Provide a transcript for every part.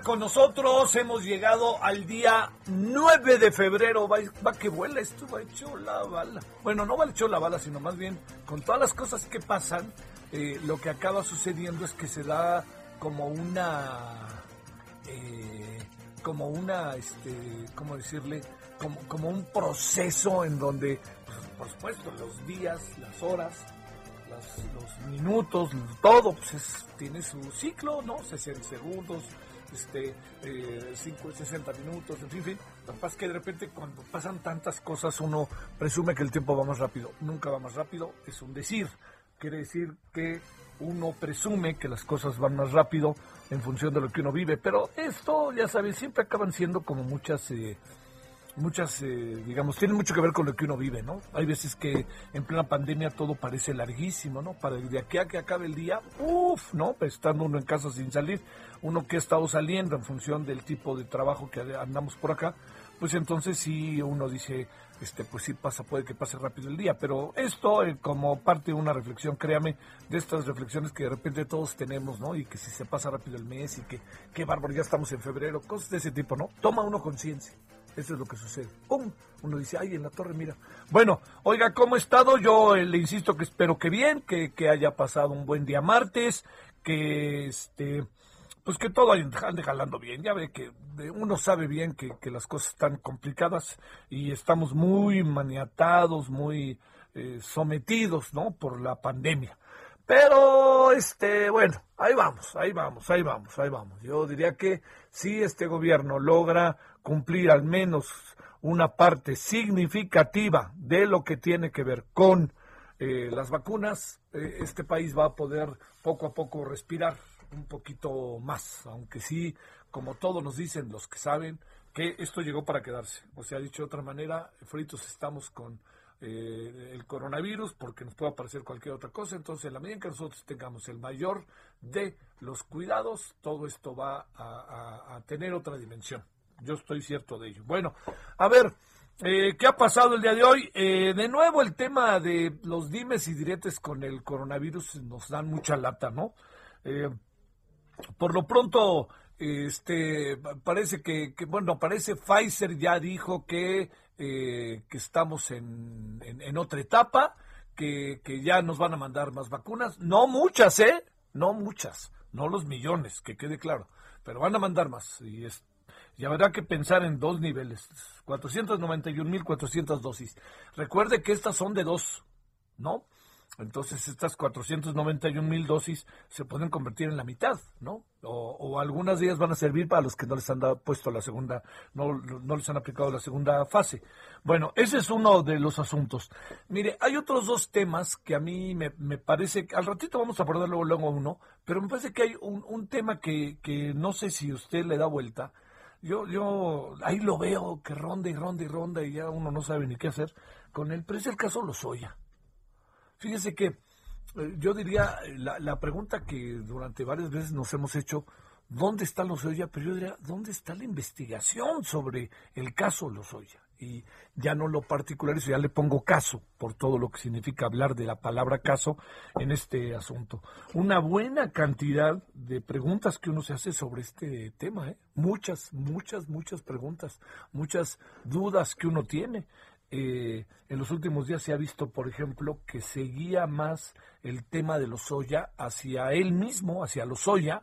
Con nosotros. Hemos llegado al día 9 de febrero. Va, va que vuela, esto va hecho la bala. Bueno, no va hecho la bala, sino más bien con todas las cosas que pasan, eh, lo que acaba sucediendo es que se da como una. Eh, como una, este, ¿cómo decirle? Como, como un proceso en donde, pues, por supuesto, los días, las horas, los minutos, todo pues es- tiene su ciclo, ¿no? 60 segundos, este, eh, 5, 60 minutos, en fin, fin. Lo que pasa que de repente cuando pasan tantas cosas uno presume que el tiempo va más rápido. Nunca va más rápido, es un decir. Quiere decir que uno presume que las cosas van más rápido en función de lo que uno vive, pero esto, ya sabes, siempre acaban siendo como muchas... eh, muchas, eh, digamos, tienen mucho que ver con lo que uno vive, ¿no? Hay veces que en plena pandemia todo parece larguísimo, ¿no? Para de aquí a que acabe el día, uff, ¿no? Pues estando uno en casa sin salir, uno que ha estado saliendo en función del tipo de trabajo que andamos por acá, pues entonces sí uno dice, este, pues sí pasa, puede que pase rápido el día, pero esto eh, como parte de una reflexión, créame, de estas reflexiones que de repente todos tenemos, ¿no? Y que si se pasa rápido el mes y que qué bárbaro, ya estamos en febrero, cosas de ese tipo, ¿no? Toma uno conciencia. Eso es lo que sucede. ¡Pum! Uno dice, ay, en la torre, mira. Bueno, oiga, ¿cómo ha estado? Yo eh, le insisto que espero que bien, que, que haya pasado un buen día martes, que este, pues que todo ande jalando bien. Ya ve que uno sabe bien que, que las cosas están complicadas y estamos muy maniatados, muy eh, sometidos, ¿no? Por la pandemia. Pero, este, bueno, ahí vamos, ahí vamos, ahí vamos, ahí vamos. Yo diría que si este gobierno logra cumplir al menos una parte significativa de lo que tiene que ver con eh, las vacunas, eh, este país va a poder poco a poco respirar un poquito más, aunque sí, como todos nos dicen los que saben, que esto llegó para quedarse. O sea, dicho de otra manera, fritos estamos con eh, el coronavirus porque nos puede aparecer cualquier otra cosa. Entonces, en la medida en que nosotros tengamos el mayor de los cuidados, todo esto va a, tener otra dimensión. Yo estoy cierto de ello. Bueno, a ver, eh, ¿qué ha pasado el día de hoy? Eh, de nuevo, el tema de los dimes y diretes con el coronavirus nos dan mucha lata, ¿no? Eh, por lo pronto, este, parece que, que, bueno, parece Pfizer ya dijo que, eh, que estamos en, en- otra etapa, que, que ya nos van a mandar más vacunas. No muchas, ¿eh? No muchas, no los millones, que quede claro, pero van a mandar más. Y, es, y habrá que pensar en dos niveles, 491.400 dosis. Recuerde que estas son de dos, ¿no? Entonces estas 491 mil dosis se pueden convertir en la mitad, ¿no? O, algunas de ellas van a servir para los que no les han dado, puesto la segunda, no, no les han aplicado la segunda fase. Bueno, ese es uno de los asuntos. Mire, hay otros dos temas que a mí me, me parece, al ratito vamos a abordar luego, luego uno, pero me parece que hay un, un tema que, que no sé si usted le da vuelta. Yo, yo ahí lo veo que ronda y ronda y ronda y ya uno no sabe ni qué hacer con él, pero es el caso Lozoya. Fíjese que eh, yo diría, la, la, pregunta que durante varias veces nos hemos hecho, ¿dónde está Lozoya? Pero yo diría, ¿dónde está la investigación sobre el caso Lozoya? Y ya no lo particularizo, ya le pongo caso, por todo lo que significa hablar de la palabra caso en este asunto. Una buena cantidad de preguntas que uno se hace sobre este tema, ¿eh? muchas, muchas, muchas preguntas, muchas dudas que uno tiene. Eh, en los últimos días se ha visto, por ejemplo, que seguía más el tema de los soya hacia él mismo, hacia los soya,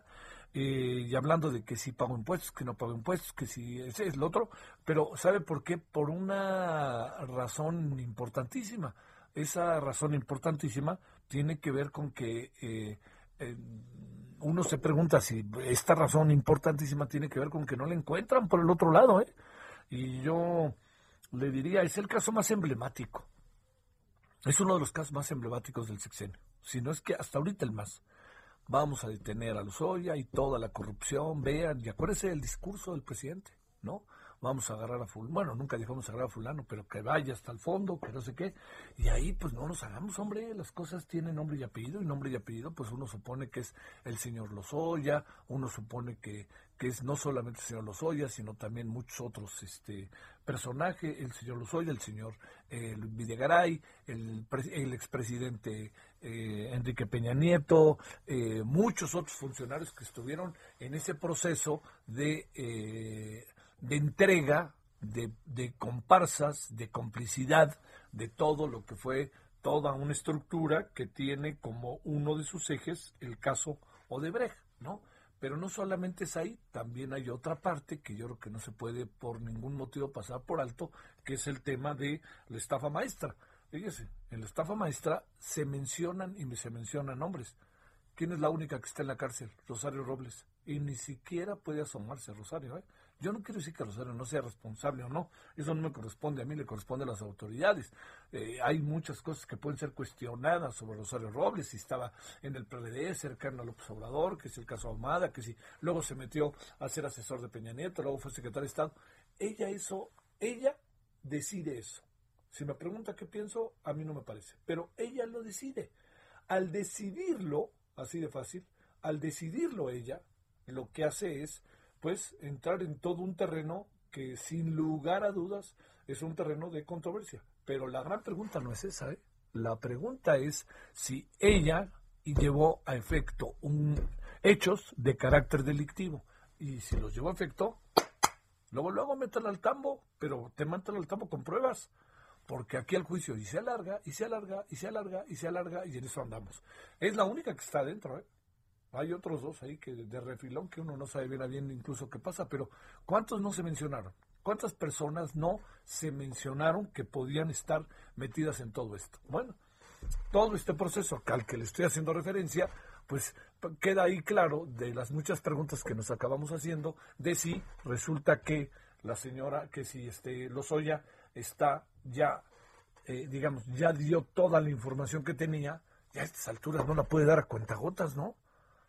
eh, y hablando de que si pago impuestos, que no pago impuestos, que si ese es lo otro, pero ¿sabe por qué? Por una razón importantísima. Esa razón importantísima tiene que ver con que eh, uno se pregunta si esta razón importantísima tiene que ver con que no la encuentran por el otro lado, ¿eh? Y yo le diría, es el caso más emblemático. Es uno de los casos más emblemáticos del sexenio. Si no es que hasta ahorita el más. Vamos a detener a Lozoya y toda la corrupción, vean, y acuérdense del discurso del presidente, ¿no? vamos a agarrar a fulano, bueno, nunca dijimos agarrar a fulano, pero que vaya hasta el fondo, que no sé qué, y ahí pues no nos hagamos, hombre, las cosas tienen nombre y apellido, y nombre y apellido pues uno supone que es el señor Lozoya, uno supone que, que es no solamente el señor Lozoya, sino también muchos otros este personajes, el señor Lozoya, el señor eh, Videgaray, el, el expresidente eh, Enrique Peña Nieto, eh, muchos otros funcionarios que estuvieron en ese proceso de eh, de entrega, de, comparsas, de complicidad, de todo lo que fue toda una estructura que tiene como uno de sus ejes el caso Odebrecht, ¿no? Pero no solamente es ahí, también hay otra parte que yo creo que no se puede por ningún motivo pasar por alto, que es el tema de la estafa maestra. Fíjese, en la estafa maestra se mencionan y se mencionan nombres. ¿Quién es la única que está en la cárcel? Rosario Robles. Y ni siquiera puede asomarse Rosario, ¿eh? Yo no quiero decir que Rosario no sea responsable o no, eso no me corresponde a mí, le corresponde a las autoridades. Eh, hay muchas cosas que pueden ser cuestionadas sobre Rosario Robles, si estaba en el PRD cercano a López Obrador, que es el caso Ahumada, que si luego se metió a ser asesor de Peña Nieto, luego fue secretario de Estado. Ella eso, ella decide eso. Si me pregunta qué pienso, a mí no me parece, pero ella lo decide. Al decidirlo, así de fácil, al decidirlo ella, lo que hace es pues entrar en todo un terreno que sin lugar a dudas es un terreno de controversia. Pero la gran pregunta no es esa, ¿eh? La pregunta es si ella llevó a efecto un, hechos de carácter delictivo. Y si los llevó a efecto, luego, luego métela al tambo, pero te matan al tambo con pruebas. Porque aquí el juicio y se alarga, y se alarga, y se alarga, y se alarga, y en eso andamos. Es la única que está adentro, ¿eh? Hay otros dos ahí que de refilón que uno no sabe bien a bien incluso qué pasa, pero ¿cuántos no se mencionaron? ¿Cuántas personas no se mencionaron que podían estar metidas en todo esto? Bueno, todo este proceso al que le estoy haciendo referencia, pues queda ahí claro de las muchas preguntas que nos acabamos haciendo de si resulta que la señora, que si este Lozoya está ya, eh, digamos, ya dio toda la información que tenía, ya a estas alturas no la puede dar a cuentagotas, ¿no?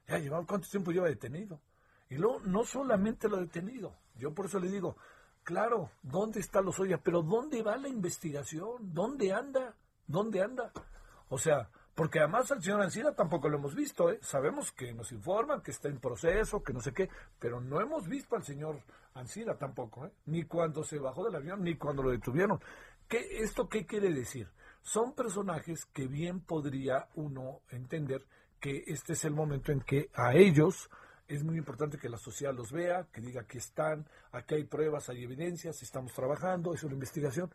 Ya llevaba, ¿cuánto tiempo lleva detenido? Y luego, no solamente lo detenido, yo por eso le digo, claro, ¿dónde está Lozoya? Pero ¿dónde va la investigación? ¿Dónde anda? ¿Dónde anda? O sea, porque además al señor Ancira tampoco lo hemos visto, ¿eh? Sabemos que nos informan que está en proceso, que no sé qué, pero no hemos visto al señor Ancira tampoco, ¿eh? Ni cuando se bajó del avión, ni cuando lo detuvieron. ¿Qué, ¿Esto qué quiere decir? Son personajes que bien podría uno entender que este es el momento en que a ellos es muy importante que la sociedad los vea, que diga que están, aquí hay pruebas, hay evidencias, estamos trabajando, es una investigación.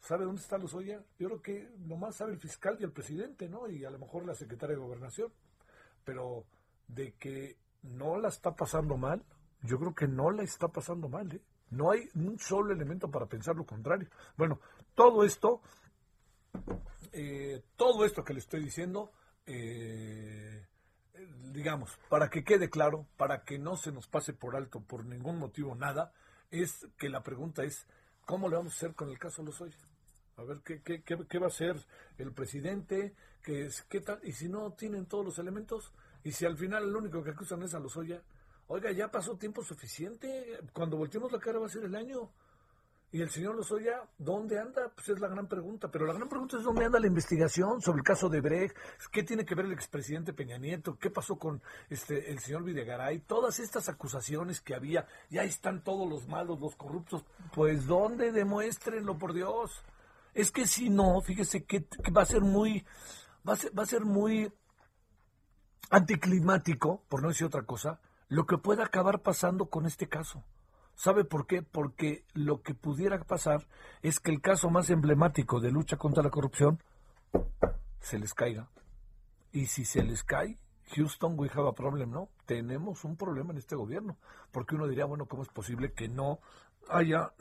¿Sabe dónde están los Oya? Yo creo que nomás sabe el fiscal y el presidente, ¿no? Y a lo mejor la secretaria de gobernación. Pero de que no la está pasando mal, yo creo que no la está pasando mal, ¿eh? No hay un solo elemento para pensar lo contrario. Bueno, todo esto eh, todo esto que le estoy diciendo, eh, digamos, para que quede claro, para que no se nos pase por alto por ningún motivo nada, es que la pregunta es, ¿cómo le vamos a hacer con el caso? A ver, ¿qué, qué, qué, va a hacer el presidente? ¿Qué, qué tal? Y si no tienen todos los elementos, y si al final el único que acusan es a Lozoya, oiga, ya pasó tiempo suficiente, cuando volteemos la cara va a ser el año. Y el señor Lozoya, ¿dónde anda? Pues es la gran pregunta. Pero la gran pregunta es dónde anda la investigación sobre el caso de Brecht, qué tiene que ver el expresidente Peña Nieto, qué pasó con este el señor Videgaray, todas estas acusaciones que había, ya están todos los malos, los corruptos, pues ¿dónde demuéstrenlo, por Dios? Es que si no, fíjese que, va a ser muy, va a ser, va a ser muy anticlimático, por no decir otra cosa, lo que pueda acabar pasando con este caso. ¿Sabe por qué? Porque lo que pudiera pasar es que el caso más emblemático de lucha contra la corrupción se les caiga. Y si se les cae, Houston, we have a problem, ¿no? Tenemos un problema en este gobierno. Porque uno diría, bueno, ¿cómo es posible que no haya,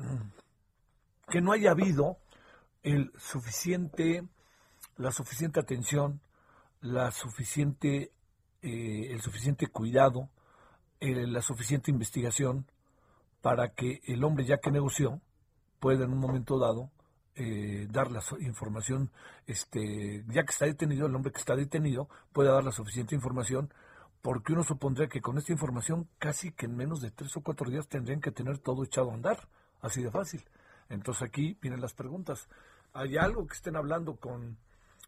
que no haya habido el suficiente, la suficiente atención, la suficiente, eh, el suficiente cuidado, eh, la suficiente investigación para que el hombre ya que negoció pueda en un momento dado eh, dar la información, este, ya que está detenido, el hombre que está detenido pueda dar la suficiente información, porque uno supondría que con esta información casi que en menos de tres o cuatro días tendrían que tener todo echado a andar, así de fácil. Entonces aquí vienen las preguntas. ¿Hay algo que estén hablando con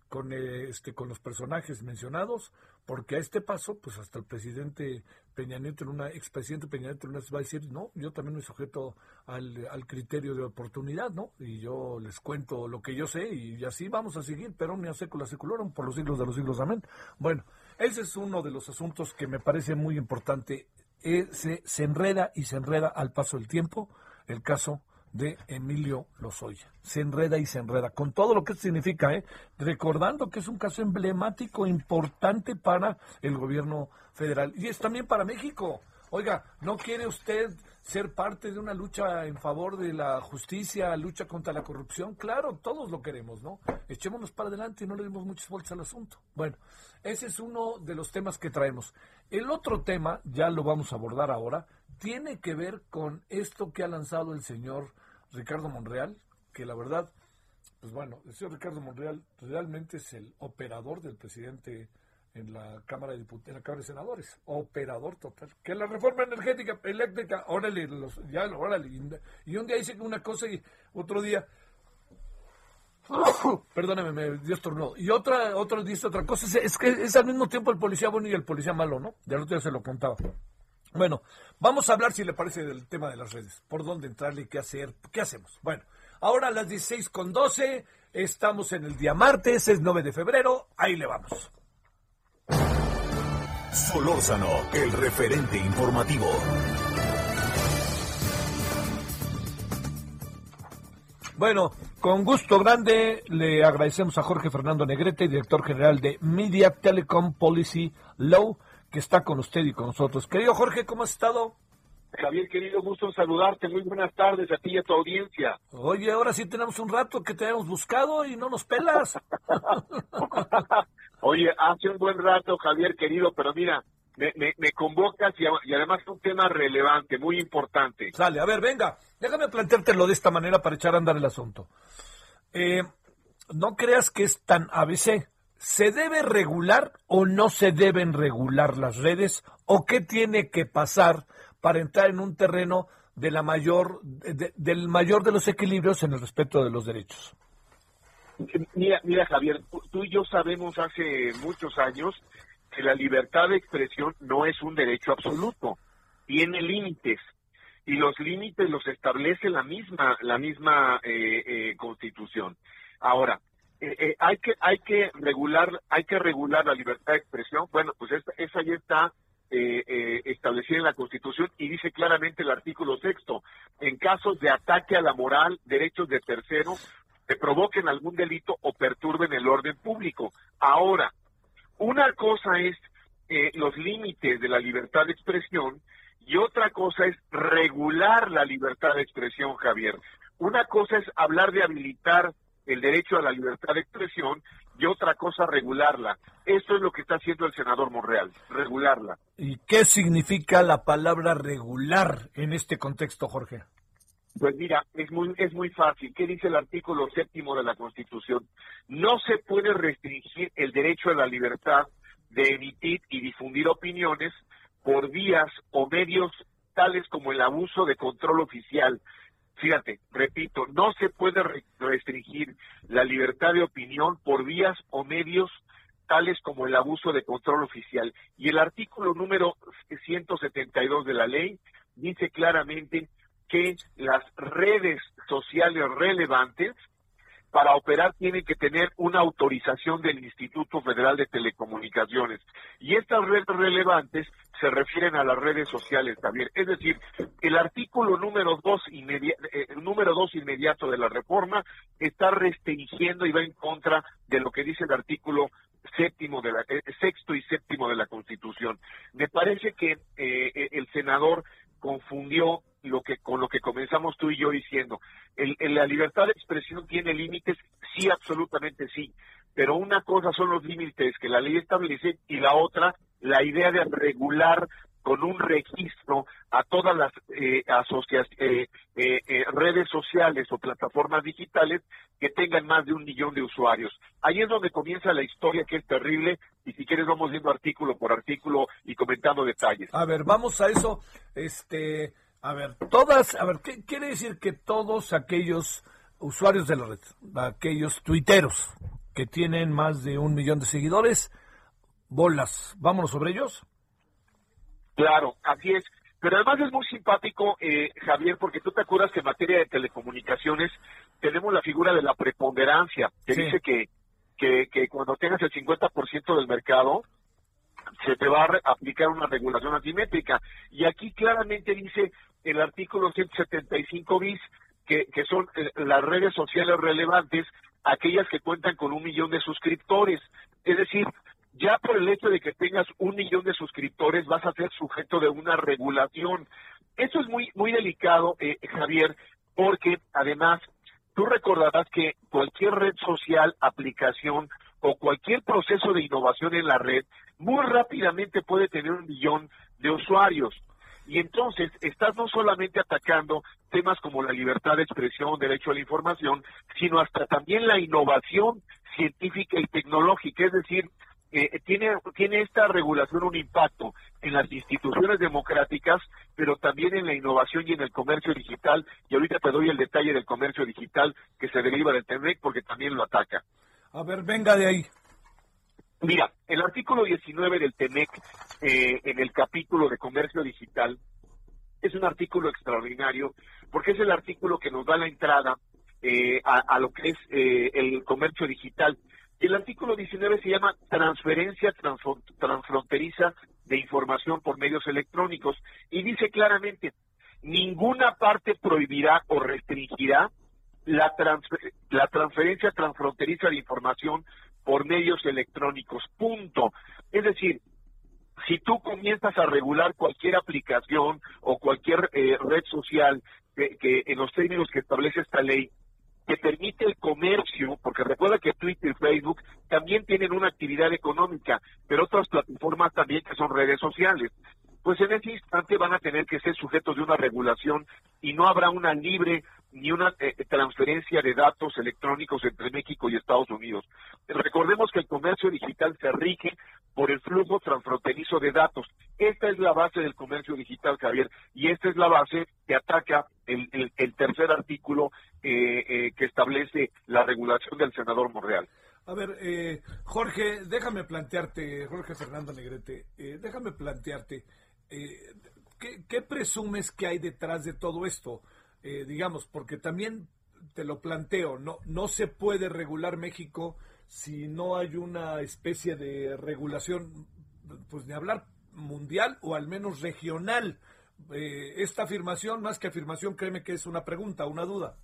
con, eh, este, con los personajes mencionados, porque a este paso, pues hasta el presidente Peña Nieto, en una, expresidente Peña Nieto en una, va a decir, no, yo también me sujeto al, al, criterio de oportunidad, ¿no? Y yo les cuento lo que yo sé y así vamos a seguir, pero me la secularon por los siglos de los siglos, amén. Bueno, ese es uno de los asuntos que me parece muy importante. Eh, se, se enreda y se enreda al paso del tiempo el caso de Emilio Lozoya. Se enreda y se enreda, con todo lo que significa, ¿eh? recordando que es un caso emblemático, importante para el gobierno federal y es también para México. Oiga, ¿no quiere usted ser parte de una lucha en favor de la justicia, lucha contra la corrupción? Claro, todos lo queremos, ¿no? Echémonos para adelante y no le dimos muchas vueltas al asunto. Bueno, ese es uno de los temas que traemos. El otro tema, ya lo vamos a abordar ahora, tiene que ver con esto que ha lanzado el señor Ricardo Monreal, que la verdad, pues bueno, el señor Ricardo Monreal realmente es el operador del presidente en la Cámara de Diputados, en la Cámara de Senadores, operador total. Que la reforma energética, eléctrica, órale, los, ya, órale. Y un día dice una cosa y otro día, perdóneme, me dio estornudo. Y otra, otro dice otra cosa. Es, que es al mismo tiempo el policía bueno y el policía malo, ¿no? Ya el otro día se lo contaba. Bueno, vamos a hablar, si le parece, del tema de las redes. ¿Por dónde entrarle? ¿Qué hacer? ¿Qué hacemos? Bueno, ahora a las 16 con 12, estamos en el día martes, es 9 de febrero, ahí le vamos. Solórzano, el referente informativo. Bueno, con gusto grande le agradecemos a Jorge Fernando Negrete, director general de Media Telecom Policy Law que está con usted y con nosotros. Querido Jorge, ¿cómo has estado? Javier, querido, gusto en saludarte. Muy buenas tardes a ti y a tu audiencia. Oye, ahora sí tenemos un rato que te hemos buscado y no nos pelas. Oye, hace un buen rato, Javier, querido, pero mira, me, me, convocas y, y, además es un tema relevante, muy importante. Sale, a ver, venga, déjame planteártelo de esta manera para echar a andar el asunto. Eh, no creas que es tan ABC. ¿Se debe regular o no se deben regular las redes? ¿O qué tiene que pasar para entrar en un terreno de la mayor, del mayor de los equilibrios en el respeto de los derechos? Mira, mira Javier, tú y yo sabemos hace muchos años que la libertad de expresión no es un derecho absoluto, tiene límites y los límites los establece la misma la misma eh, eh, Constitución. Ahora, eh, eh, hay que hay que regular hay que regular la libertad de expresión. Bueno pues esa, esa ya está eh, establecida en la Constitución y dice claramente el artículo sexto. En casos de ataque a la moral derechos de terceros que provoquen algún delito o perturben el orden público. Ahora una cosa es los límites de la libertad de expresión y otra cosa es regular la libertad de expresión Javier. Una cosa es hablar de habilitar el derecho a la libertad de expresión y otra cosa regularla. Esto es lo que está haciendo el senador Monreal, regularla. ¿Y qué significa la palabra regular en este contexto, Jorge? Pues mira, es muy, es muy fácil. ¿Qué dice el artículo séptimo de la Constitución? No se puede restringir el derecho a la libertad de emitir y difundir opiniones por vías o medios tales como el abuso de control oficial. Fíjate, repito, no se puede restringir la libertad de opinión por vías o medios tales como el abuso de control oficial. Y el artículo número 172 de la ley dice claramente que las redes sociales relevantes para operar tienen que tener una autorización del Instituto Federal de Telecomunicaciones. Y estas redes relevantes se refieren a las redes sociales también. Es decir, el artículo número dos, eh, número dos inmediato de la reforma está restringiendo y va en contra de lo que dice el artículo séptimo de la, eh, sexto y séptimo de la Constitución. Me parece que eh, el senador confundió lo que con lo que comenzamos tú y yo diciendo. El, la libertad de expresión tiene límites, sí, absolutamente sí, pero una cosa son los límites que la ley establece y la otra, la idea de regular con un registro a todas las eh, eh, eh, eh, redes sociales o plataformas digitales que tengan más de un millón de usuarios. Ahí es donde comienza la historia que es terrible y si quieres vamos viendo artículo por artículo y comentando detalles. A ver, vamos a eso. Este, a ver, todas, a ver, ¿qué quiere decir que todos aquellos usuarios de la red, aquellos tuiteros que tienen más de un millón de seguidores, bolas, vámonos sobre ellos? Claro, así es. Pero además es muy simpático, eh, Javier, porque tú te acuerdas que en materia de telecomunicaciones tenemos la figura de la preponderancia, que dice que, que, que cuando tengas el 50% del mercado, se te va a aplicar una regulación asimétrica. Y aquí claramente dice el artículo 175 bis que, son eh, las redes sociales relevantes, aquellas que cuentan con un millón de suscriptores. Es decir, ya por el hecho de que tengas un millón de suscriptores vas a ser sujeto de una regulación. Eso es muy, muy delicado, eh, Javier, porque además tú recordarás que cualquier red social, aplicación o cualquier proceso de innovación en la red muy rápidamente puede tener un millón de usuarios. Y entonces estás no solamente atacando temas como la libertad de expresión, derecho a la información, sino hasta también la innovación científica y tecnológica. Es decir, eh, tiene, tiene esta regulación un impacto en las instituciones democráticas, pero también en la innovación y en el comercio digital. Y ahorita te doy el detalle del comercio digital que se deriva del TEMEC porque también lo ataca. A ver, venga de ahí. Mira, el artículo 19 del TEMEC, eh, en el capítulo de comercio digital, es un artículo extraordinario porque es el artículo que nos da la entrada eh, a, lo que es eh, el comercio digital. El artículo 19 se llama transferencia transfronteriza de información por medios electrónicos y dice claramente, ninguna parte prohibirá o restringirá la, la transferencia transfronteriza de información por medios electrónicos, punto. Es decir, si tú comienzas a regular cualquier aplicación o cualquier eh, red social que, en los términos que establece esta ley que permite el comercio, porque recuerda que Twitter y Facebook también tienen una actividad económica, pero otras plataformas también que son redes sociales pues en ese instante van a tener que ser sujetos de una regulación y no habrá una libre ni una eh, transferencia de datos electrónicos entre México y Estados Unidos. Recordemos que el comercio digital se rige por el flujo transfronterizo de datos. Esta es la base del comercio digital, Javier, y esta es la base que ataca el, tercer artículo eh, eh, que establece la regulación del senador Monreal. A ver, Jorge, déjame plantearte, Jorge Fernando Negrete, déjame plantearte, eh, ¿qué, presumes que hay detrás de todo esto? Eh, digamos, porque también te lo planteo, no, no se puede regular México si no hay una especie de regulación, pues de hablar mundial o al menos regional. Eh, esta afirmación, más que afirmación, créeme que es una pregunta, una duda.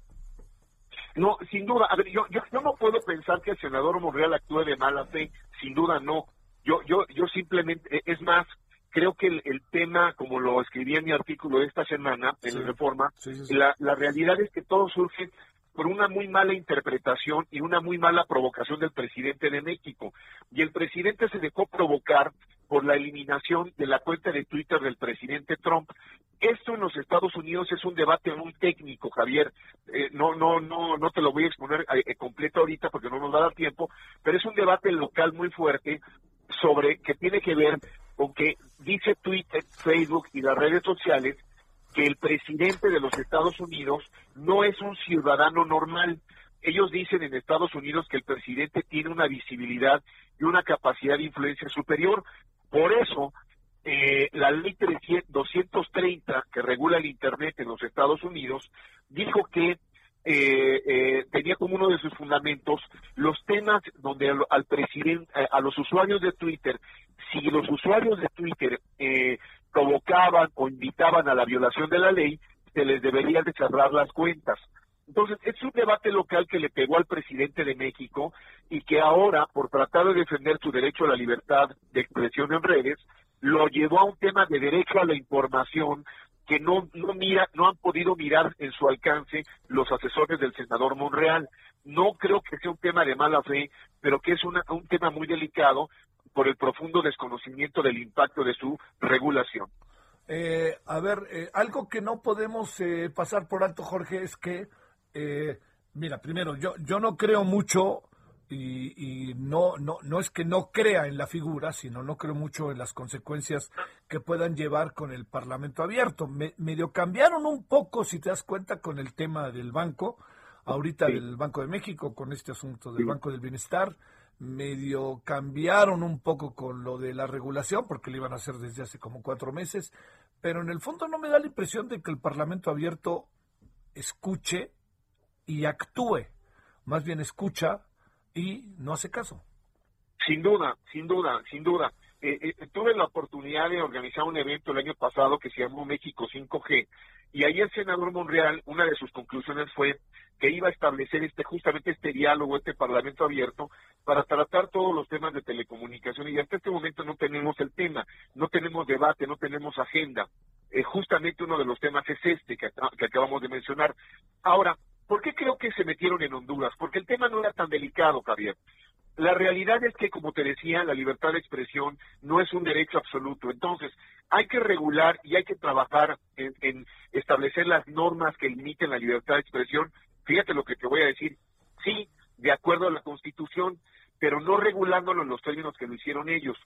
No, sin duda. A ver, yo, yo, yo no puedo pensar que el senador Monreal actúe de mala fe. Sin duda, no. Yo, yo, yo simplemente, es más, creo que el, tema, como lo escribí en mi artículo de esta semana, en la Reforma, La, la realidad es que todo surge por una muy mala interpretación y una muy mala provocación del presidente de México. Y el presidente se dejó provocar por la eliminación de la cuenta de Twitter del presidente Trump. Esto en los Estados Unidos es un debate muy técnico, Javier. Eh, no, no, no, no te lo voy a exponer eh, completo ahorita porque no nos va a dar tiempo, pero es un debate local muy fuerte sobre que tiene que ver con que dice Twitter, Facebook y las redes sociales que el presidente de los Estados Unidos no es un ciudadano normal. Ellos dicen en Estados Unidos que el presidente tiene una visibilidad y una capacidad de influencia superior. Por eso, eh, la ley 230 que regula el Internet en los Estados Unidos dijo que eh, eh, tenía como uno de sus fundamentos los temas donde al, presidente, a los usuarios de Twitter, si los usuarios de Twitter eh, provocaban o invitaban a la violación de la ley, se les debería de cerrar las cuentas. Entonces, es un debate local que le pegó al presidente de México y que ahora, por tratar de defender su derecho a la libertad de expresión en redes, lo llevó a un tema de derecho a la información que no, no, mira, no han podido mirar en su alcance los asesores del senador Monreal. No creo que sea un tema de mala fe, pero que es un tema muy delicado por el profundo desconocimiento del impacto de su regulación. Eh, a ver, eh, algo que no podemos eh, pasar por alto, Jorge, es que, mira, primero, yo, yo no creo mucho y, no, no, no es que no crea en la figura, sino no creo mucho en las consecuencias que puedan llevar con el Parlamento abierto. Me, medio cambiaron un poco, si te das cuenta, con el tema del banco, ahorita del Banco de México, con este asunto del Banco del Bienestar. Medio cambiaron un poco con lo de la regulación, porque lo iban a hacer desde hace como cuatro meses, pero en el fondo no me da la impresión de que el Parlamento abierto escuche y actúe, más bien escucha y no hace caso. Sin duda, sin duda, sin duda. Eh, eh, tuve la oportunidad de organizar un evento el año pasado que se llamó México 5G y ahí el senador Monreal, una de sus conclusiones fue que iba a establecer este justamente este diálogo, este parlamento abierto para tratar todos los temas de telecomunicación y hasta este momento no tenemos el tema, no tenemos debate, no tenemos agenda. Eh, justamente uno de los temas es este que, acabamos de mencionar. Ahora, ¿por qué en Honduras? Porque el tema no era tan delicado, Javier. La realidad es que, como te decía, la libertad de expresión no es un derecho absoluto. Entonces, hay que regular y hay que trabajar en, establecer las normas que limiten la libertad de expresión. Fíjate lo que te voy a decir. Sí, de acuerdo a la Constitución, pero no regulándolo en los términos que lo hicieron ellos.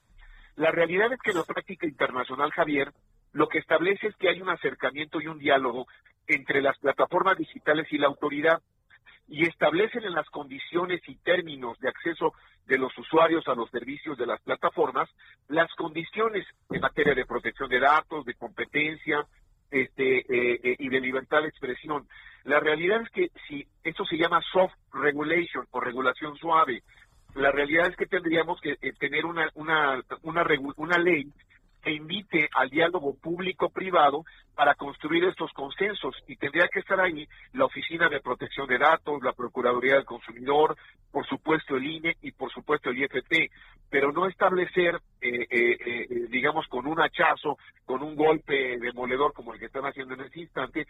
La realidad es que la práctica internacional, Javier, lo que establece es que hay un acercamiento y un diálogo entre las plataformas digitales y la autoridad y establecen en las condiciones y términos de acceso de los usuarios a los servicios de las plataformas las condiciones en materia de protección de datos, de competencia este, eh, eh, y de libertad de expresión. La realidad es que si eso se llama soft regulation o regulación suave, la realidad es que tendríamos que eh, tener una, una, una, una ley que invite al diálogo público-privado para construir estos consensos y tendría que estar ahí la Oficina de Protección de Datos, la Procuraduría del Consumidor, por supuesto el INE y por supuesto el IFT, pero no establecer, eh, eh, eh, digamos, con un hachazo, con un golpe demoledor como el que están haciendo en este instante,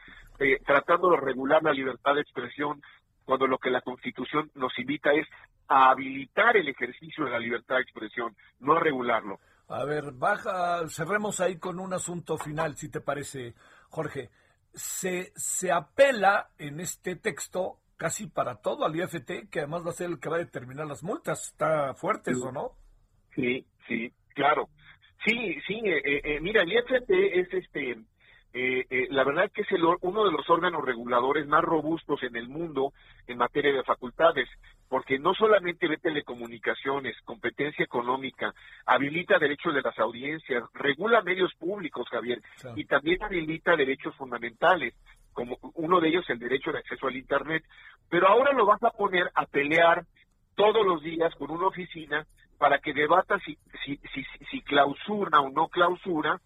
tratando de regular la libertad de expresión cuando lo que la Constitución nos invita es a habilitar el ejercicio de la libertad de expresión, no a regularlo. A ver, baja, cerremos ahí con un asunto final, si te parece, Jorge. Se, se apela en este texto casi para todo al IFT, que además va a ser el que va a determinar las multas. ¿Está fuerte eso, no? Sí, sí, claro. Sí, sí, eh, eh, eh mira, el IFT es este eh, eh, la verdad que es uno de los órganos reguladores más robustos en el mundo en materia de facultades, porque no solamente ve telecomunicaciones, competencia económica, habilita derechos de las audiencias, regula medios públicos, Javier, y también habilita derechos fundamentales, como uno de ellos el derecho de acceso al Internet. Pero ahora lo vas a poner a pelear todos los días con una oficina para que debata si, si, si, si clausura o no clausura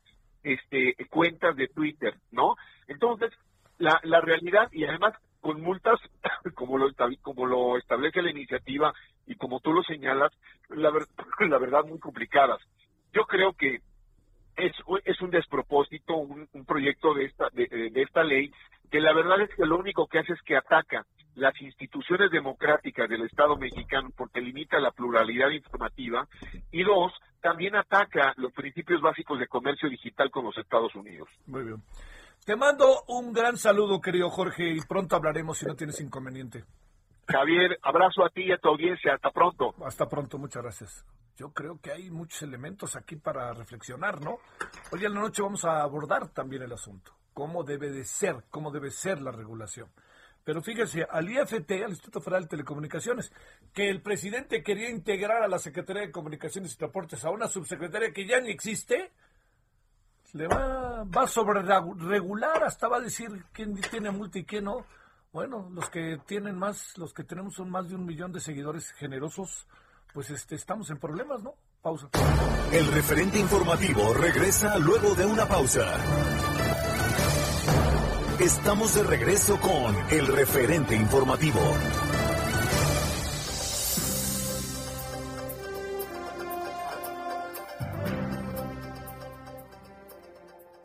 este, cuentas de Twitter, ¿no? Entonces, la, la realidad, y además con multas, como lo, como lo establece la iniciativa y como tú lo señalas, la, la verdad muy complicadas. Yo creo que es, es un despropósito un, proyecto de esta, de, de esta ley que la verdad es que lo único que hace es que ataca las instituciones democráticas del Estado mexicano porque limita la pluralidad informativa y dos, también ataca los principios básicos de comercio digital con los Estados Unidos. Muy bien. Te mando un gran saludo, querido Jorge, y pronto hablaremos si no tienes inconveniente. Javier, abrazo a ti y a tu audiencia. Hasta pronto. Hasta pronto, muchas gracias. Yo creo que hay muchos elementos aquí para reflexionar, ¿no? Hoy en la noche vamos a abordar también el asunto. ¿Cómo debe de ser? ¿Cómo debe ser la regulación? Pero fíjese, al IFT, al Instituto Federal de Telecomunicaciones, que el presidente quería integrar a la Secretaría de Comunicaciones y Transportes a una subsecretaria que ya ni existe, le va, va sobre regular, hasta va a decir quién tiene multa y quién no. Bueno, los que tienen más, los que tenemos son más de un millón de seguidores generosos, pues este, estamos en problemas, ¿no? Pausa. El referente informativo regresa luego de una pausa. Estamos de regreso con el referente informativo.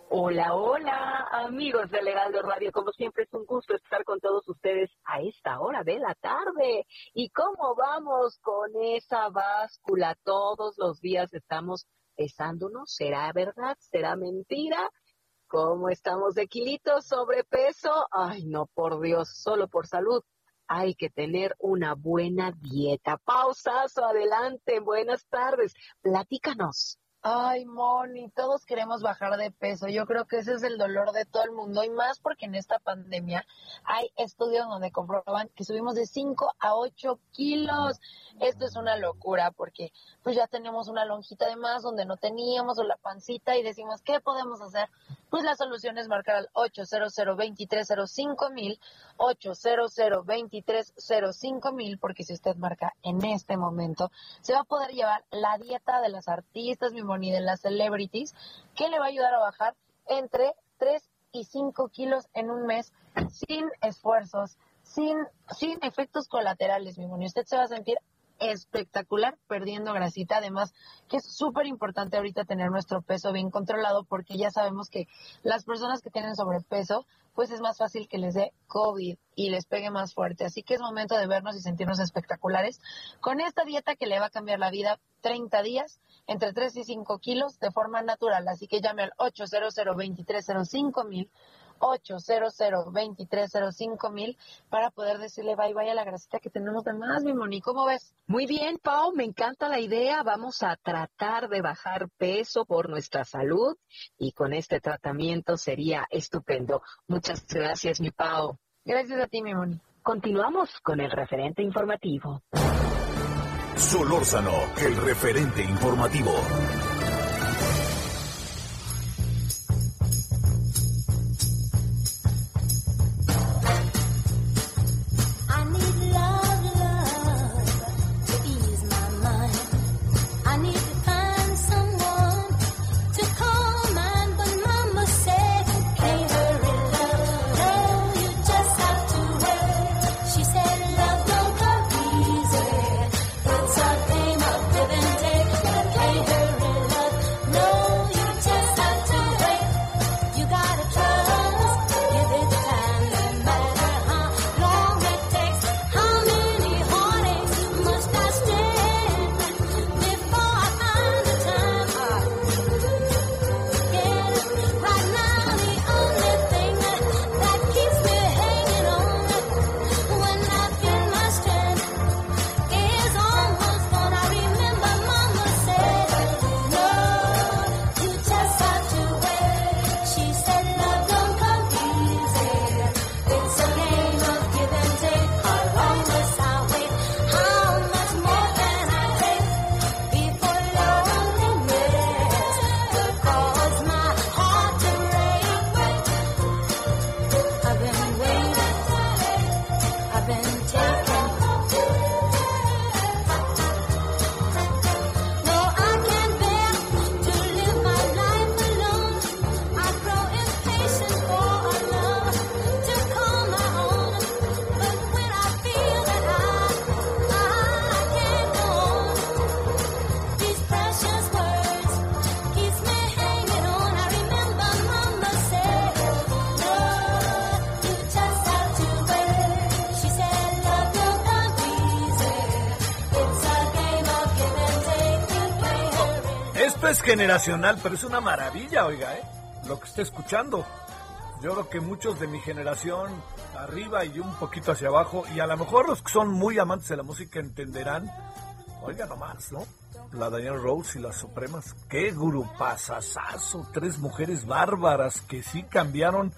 Hola, hola, amigos del Heraldo Radio. Como siempre es un gusto estar con todos ustedes a esta hora de la tarde. ¿Y cómo vamos con esa báscula? Todos los días estamos pesándonos. ¿Será verdad? ¿Será mentira? ¿Cómo estamos de kilitos, sobrepeso? Ay, no, por Dios, solo por salud. Hay que tener una buena dieta. Pausazo, adelante, buenas tardes. Platícanos. Ay, Moni, todos queremos bajar de peso. Yo creo que ese es el dolor de todo el mundo y más porque en esta pandemia hay estudios donde comprueban que subimos de 5 a 8 kilos. Esto es una locura porque pues ya tenemos una lonjita de más donde no teníamos o la pancita y decimos, ¿qué podemos hacer? Pues la solución es marcar al 800 230 mil, 800 230 mil, porque si usted marca en este momento, se va a poder llevar la dieta de las artistas, mi ni de las celebrities, que le va a ayudar a bajar entre 3 y 5 kilos en un mes sin esfuerzos, sin, sin efectos colaterales, mi moni. Usted se va a sentir espectacular perdiendo grasita. Además, que es súper importante ahorita tener nuestro peso bien controlado porque ya sabemos que las personas que tienen sobrepeso, pues es más fácil que les dé COVID y les pegue más fuerte. Así que es momento de vernos y sentirnos espectaculares con esta dieta que le va a cambiar la vida 30 días, entre 3 y 5 kilos de forma natural. Así que llame al 800 2305 mil 800 2305 mil para poder decirle bye bye a la grasita que tenemos de más, mi Moni. ¿Cómo ves? Muy bien, Pau, me encanta la idea. Vamos a tratar de bajar peso por nuestra salud y con este tratamiento sería estupendo. Muchas gracias, mi Pau. Gracias a ti, mi Moni. Continuamos con el referente informativo. Solórzano, el referente informativo. Generacional, pero es una maravilla, oiga, ¿eh? Lo que está escuchando. Yo creo que muchos de mi generación, arriba y un poquito hacia abajo, y a lo mejor los que son muy amantes de la música entenderán, oiga nomás, ¿no? La Diane Rose y las Supremas. ¡Qué grupazazazo! Tres mujeres bárbaras que sí cambiaron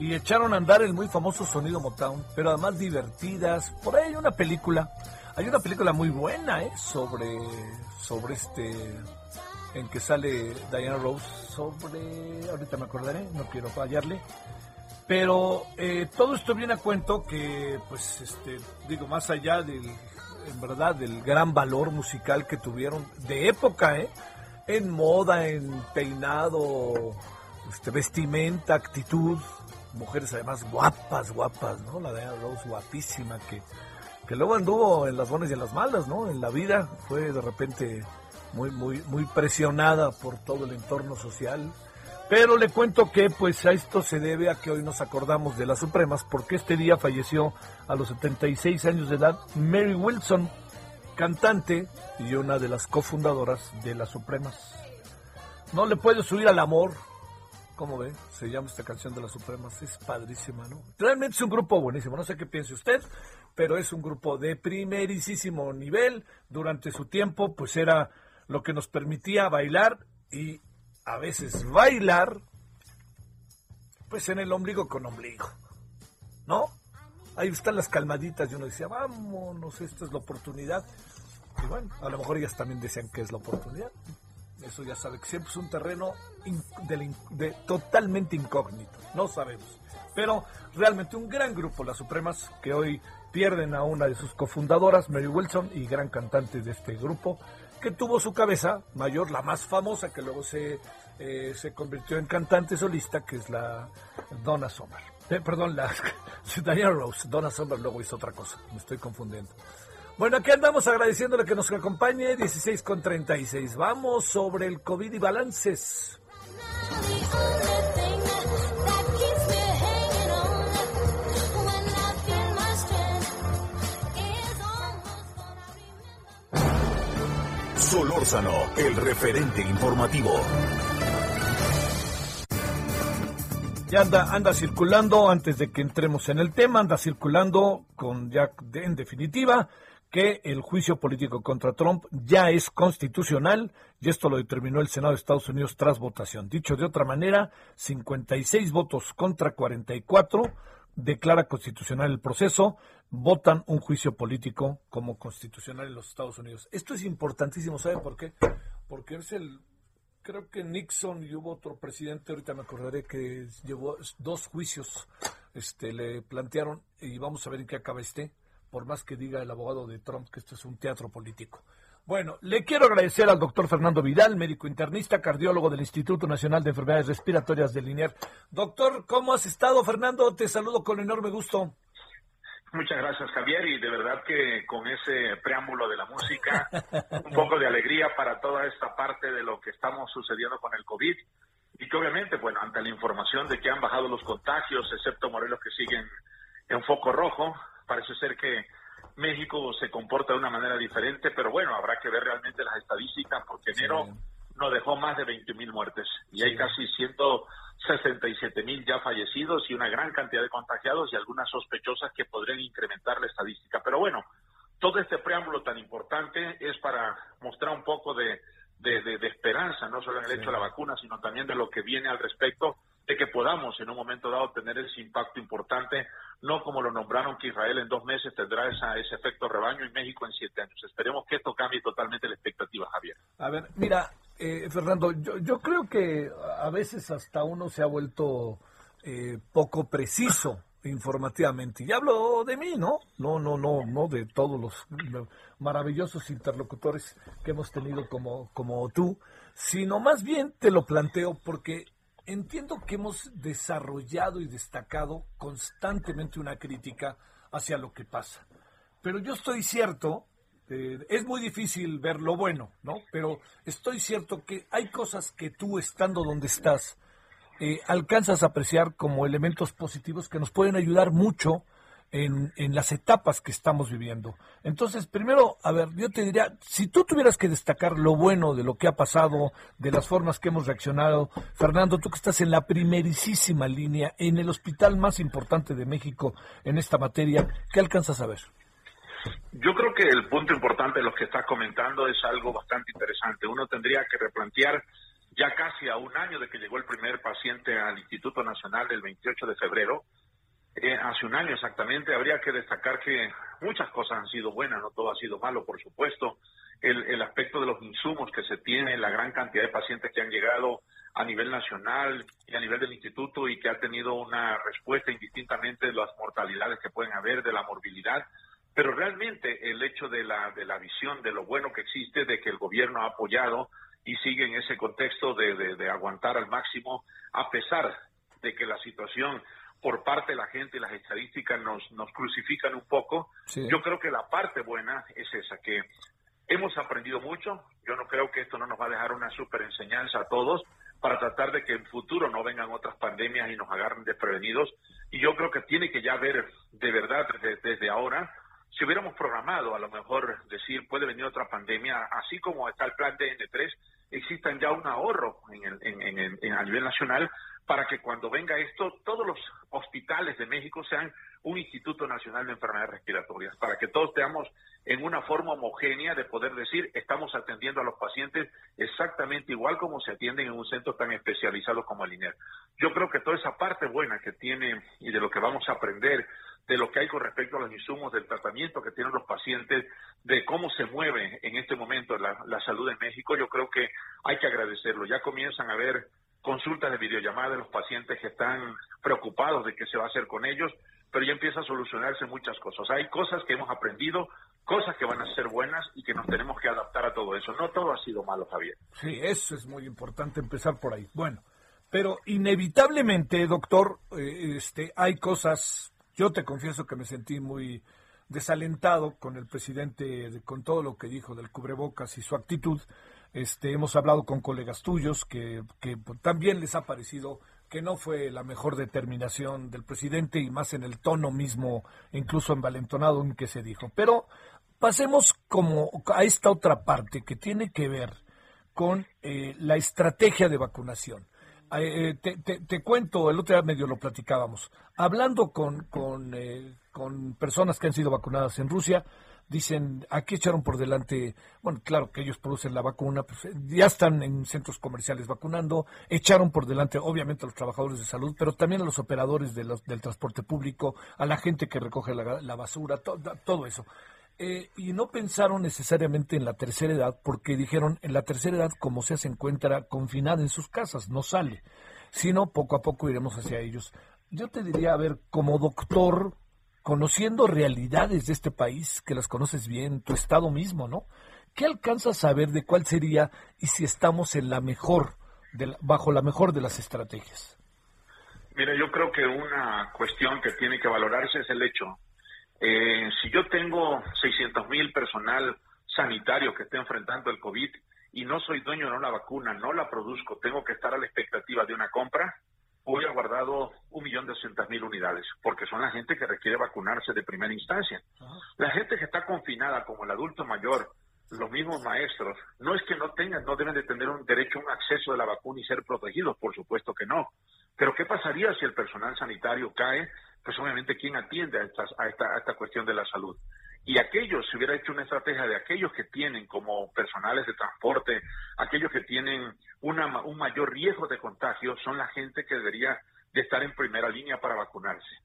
y echaron a andar el muy famoso sonido Motown, pero además divertidas. Por ahí hay una película, hay una película muy buena, ¿eh? Sobre, sobre este, en que sale Diana Rose, sobre, ahorita me acordaré, no quiero fallarle. Pero eh, todo esto viene a cuento que, pues, este, digo, más allá del, en verdad, del gran valor musical que tuvieron de época, ¿eh? En moda, en peinado, este, vestimenta, actitud, mujeres además guapas, guapas, ¿no? La Diana Rose guapísima que, que luego anduvo en las buenas y en las malas, ¿no? En la vida fue de repente muy, muy, muy presionada por todo el entorno social. Pero le cuento que pues a esto se debe a que hoy nos acordamos de las Supremas porque este día falleció a los 76 años de edad Mary Wilson, cantante y una de las cofundadoras de las Supremas. No le puedes subir al amor, ¿Cómo ve? Se llama esta canción de las Supremas. Es padrísima, ¿no? Realmente es un grupo buenísimo. No sé qué piense usted, pero es un grupo de primerísimo nivel. Durante su tiempo, pues era lo que nos permitía bailar y a veces bailar, pues en el ombligo con ombligo. ¿No? Ahí están las calmaditas y uno decía, vámonos, esta es la oportunidad. Y bueno, a lo mejor ellas también decían que es la oportunidad. Eso ya sabe que siempre es un terreno totalmente incógnito, no sabemos. Pero realmente un gran grupo, las Supremas, que hoy pierden a una de sus cofundadoras, Mary Wilson, y gran cantante de este grupo, que tuvo su cabeza mayor, la más famosa, que luego se, eh, se convirtió en cantante solista, que es la Donna Summer. Eh, perdón, la Diana Rose. Donna Summer luego hizo otra cosa, me estoy confundiendo. Bueno, aquí andamos agradeciéndole que nos acompañe 16 con 36. Vamos sobre el COVID y balances. El referente informativo. Ya anda, anda circulando, antes de que entremos en el tema, anda circulando con ya en definitiva que el juicio político contra Trump ya es constitucional y esto lo determinó el Senado de Estados Unidos tras votación. Dicho de otra manera, 56 votos contra 44 declara constitucional el proceso, votan un juicio político como constitucional en los Estados Unidos. Esto es importantísimo, ¿sabe por qué? Porque es el creo que Nixon y hubo otro presidente, ahorita me acordaré que llevó dos juicios, este le plantearon y vamos a ver en qué acaba este por más que diga el abogado de Trump que esto es un teatro político. Bueno, le quiero agradecer al doctor Fernando Vidal, médico internista, cardiólogo del Instituto Nacional de Enfermedades Respiratorias del INER. Doctor, ¿cómo has estado, Fernando? Te saludo con enorme gusto. Muchas gracias, Javier, y de verdad que con ese preámbulo de la música, un poco de alegría para toda esta parte de lo que estamos sucediendo con el COVID, y que obviamente, bueno, ante la información de que han bajado los contagios, excepto Morelos que siguen en foco rojo, parece ser que México se comporta de una manera diferente, pero bueno, habrá que ver realmente las estadísticas porque enero nos dejó más de 20 mil muertes y hay casi 167 mil ya fallecidos y una gran cantidad de contagiados y algunas sospechosas que podrían incrementar la estadística. Pero bueno, todo este preámbulo tan importante es para mostrar un poco de, de, esperanza, no solo en el hecho de la vacuna, sino también de lo que viene al respecto de que podamos en un momento dado tener ese impacto importante, no como lo nombraron que Israel en dos meses tendrá esa, ese efecto rebaño y México en siete años. Esperemos que esto cambie totalmente la expectativa, Javier. A ver, mira, eh, Fernando, yo, yo, creo que a veces hasta uno se ha vuelto eh, poco preciso informativamente. Y hablo de mí, ¿no? No, no, no, no de todos los maravillosos interlocutores que hemos tenido como, como tú, sino más bien te lo planteo porque entiendo que hemos desarrollado y destacado constantemente una crítica hacia lo que pasa. Pero yo estoy cierto, eh, es muy difícil ver lo bueno, ¿no? Pero estoy cierto que hay cosas que tú estando donde estás, eh, alcanzas a apreciar como elementos positivos que nos pueden ayudar mucho en, en, las etapas que estamos viviendo. Entonces, primero, a ver, yo te diría, si tú tuvieras que destacar lo bueno de lo que ha pasado, de las formas que hemos reaccionado, Fernando, tú que estás en la primerísima línea, en el hospital más importante de México en esta materia, ¿qué alcanzas a ver? Yo creo que el punto importante de lo que estás comentando es algo bastante interesante. Uno tendría que replantear ya casi a un año de que llegó el primer paciente al Instituto Nacional el 28 de febrero, eh, hace un año exactamente, habría que destacar que muchas cosas han sido buenas, no todo ha sido malo, por supuesto. El, el aspecto de los insumos que se tiene, la gran cantidad de pacientes que han llegado a nivel nacional y a nivel del instituto y que ha tenido una respuesta indistintamente de las mortalidades que pueden haber, de la morbilidad, pero realmente el hecho de la, de la visión de lo bueno que existe, de que el gobierno ha apoyado y sigue en ese contexto de, de aguantar al máximo, a pesar de que la situación por parte de la gente y las estadísticas nos, nos crucifican un poco. Yo creo que la parte buena es esa, que hemos aprendido mucho. Yo no creo que esto no nos va a dejar una super enseñanza a todos para tratar de que en futuro no vengan otras pandemias y nos agarren desprevenidos. Y yo creo que tiene que ya ver de verdad desde, desde ahora, si hubiéramos programado a lo mejor decir puede venir otra pandemia, así como está el plan de N3, existan ya un ahorro en el, en, en, a nivel nacional para que cuando venga esto, todos los hospitales de México sean un Instituto Nacional de Enfermedades Respiratorias, para que todos estemos en una forma homogénea de poder decir, estamos atendiendo a los pacientes exactamente igual como se atienden en un centro tan especializado como el INER. Yo creo que toda esa parte buena que tiene y de lo que vamos a aprender, de lo que hay con respecto a los insumos del tratamiento que tienen los pacientes, de cómo se mueve en este momento la, la salud en México, yo creo que hay que agradecerlo. Ya comienzan a haber consultas de videollamada de los pacientes que están preocupados de qué se va a hacer con ellos, pero ya empieza a solucionarse muchas cosas. Hay cosas que hemos aprendido, cosas que van a ser buenas y que nos tenemos que adaptar a todo eso. No todo ha sido malo, Javier. Sí, eso es muy importante empezar por ahí. Bueno, pero inevitablemente, doctor, eh, este, hay cosas. Yo te confieso que me sentí muy desalentado con el presidente, con todo lo que dijo del cubrebocas y su actitud este, hemos hablado con colegas tuyos que, también les ha parecido que no fue la mejor determinación del presidente y más en el tono mismo, incluso envalentonado en que se dijo. Pero pasemos como a esta otra parte que tiene que ver con eh, la estrategia de vacunación. Eh, te, cuento, el otro día medio lo platicábamos, hablando con, con, eh, personas que han sido vacunadas en Rusia, dicen, aquí echaron por delante, bueno, claro que ellos producen la vacuna, pues eh, ya están en centros comerciales vacunando, echaron por delante obviamente a los trabajadores de salud, pero también a los operadores de del transporte público, a la gente que recoge la, basura, todo eso. Eh, y no pensaron necesariamente en la tercera edad, porque dijeron, en la tercera edad, como sea, se encuentra confinada en sus casas, no sale, sino poco a poco iremos hacia ellos. Yo te diría, a ver, como doctor, conociendo realidades de este país, que las conoces bien, tu estado mismo, ¿no? ¿Qué alcanzas a saber de cuál sería y si estamos en la mejor, bajo la mejor de las estrategias? Mira, yo creo que una cuestión que tiene que valorarse es el hecho. Eh, si yo tengo 600 mil personal sanitario que esté enfrentando el COVID y no soy dueño de una vacuna, no la produzco, tengo que estar a la expectativa de una compra, hoy ha guardado un millón de mil unidades, porque son la gente que requiere vacunarse de primera instancia. La gente que está confinada, como el adulto mayor, los mismos maestros, no es que no tengan, no deben de tener un derecho a un acceso de la vacuna y ser protegidos, por supuesto que no. Pero ¿qué pasaría si el personal sanitario cae? Pues obviamente, ¿quién atiende a, a, esta, a esta cuestión de la salud? y aquellos, si hubiera hecho una estrategia de aquellos que tienen como personales de transporte, aquellos que tienen una, un mayor riesgo de contagio, son la gente que debería de estar en primera línea para vacunarse.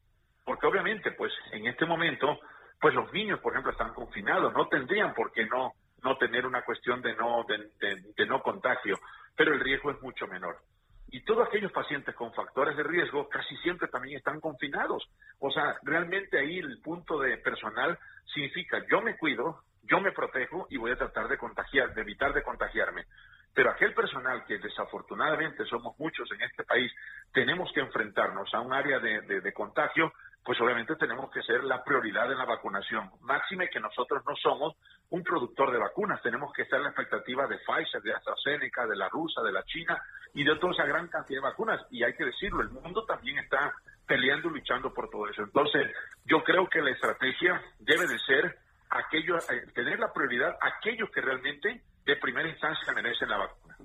Porque obviamente, pues en este momento, pues los niños, por ejemplo, están confinados, no tendrían por qué no, no tener una cuestión de no, de no contagio, pero el riesgo es mucho menor. Y todos aquellos pacientes con factores de riesgo casi siempre también están confinados. O sea, realmente ahí el punto de personal significa yo me cuido, yo me protejo y voy a tratar de contagiar, de evitar de contagiarme. Pero aquel personal que desafortunadamente somos muchos en este país, tenemos que enfrentarnos a un área de, de contagio, pues obviamente tenemos que ser la prioridad en la vacunación. Máxime que nosotros no somos un productor de vacunas, tenemos que estar en la expectativa de Pfizer, de AstraZeneca, de la rusa, de la China y de toda esa gran cantidad de vacunas. Y hay que decirlo, el mundo también está peleando y luchando por todo eso. Entonces, yo creo que la estrategia debe de ser aquello, eh, tener la prioridad aquellos que realmente de primera instancia merecen la vacuna.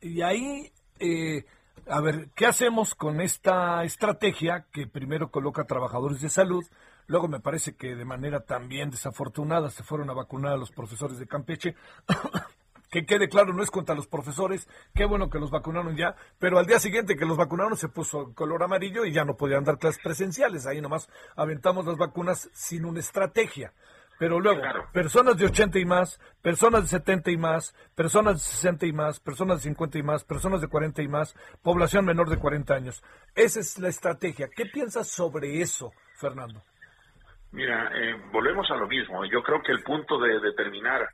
Y ahí, eh, a ver, ¿qué hacemos con esta estrategia que primero coloca a trabajadores de salud? Luego me parece que de manera también desafortunada se fueron a vacunar a los profesores de Campeche. que quede claro, no es contra los profesores, qué bueno que los vacunaron ya, pero al día siguiente que los vacunaron se puso color amarillo y ya no podían dar clases presenciales. Ahí nomás aventamos las vacunas sin una estrategia. Pero luego, personas de 80 y más, personas de 70 y más, personas de 60 y más, personas de 50 y más, personas de 40 y más, población menor de 40 años. Esa es la estrategia. ¿Qué piensas sobre eso, Fernando? Mira, eh, volvemos a lo mismo. Yo creo que el punto de determinar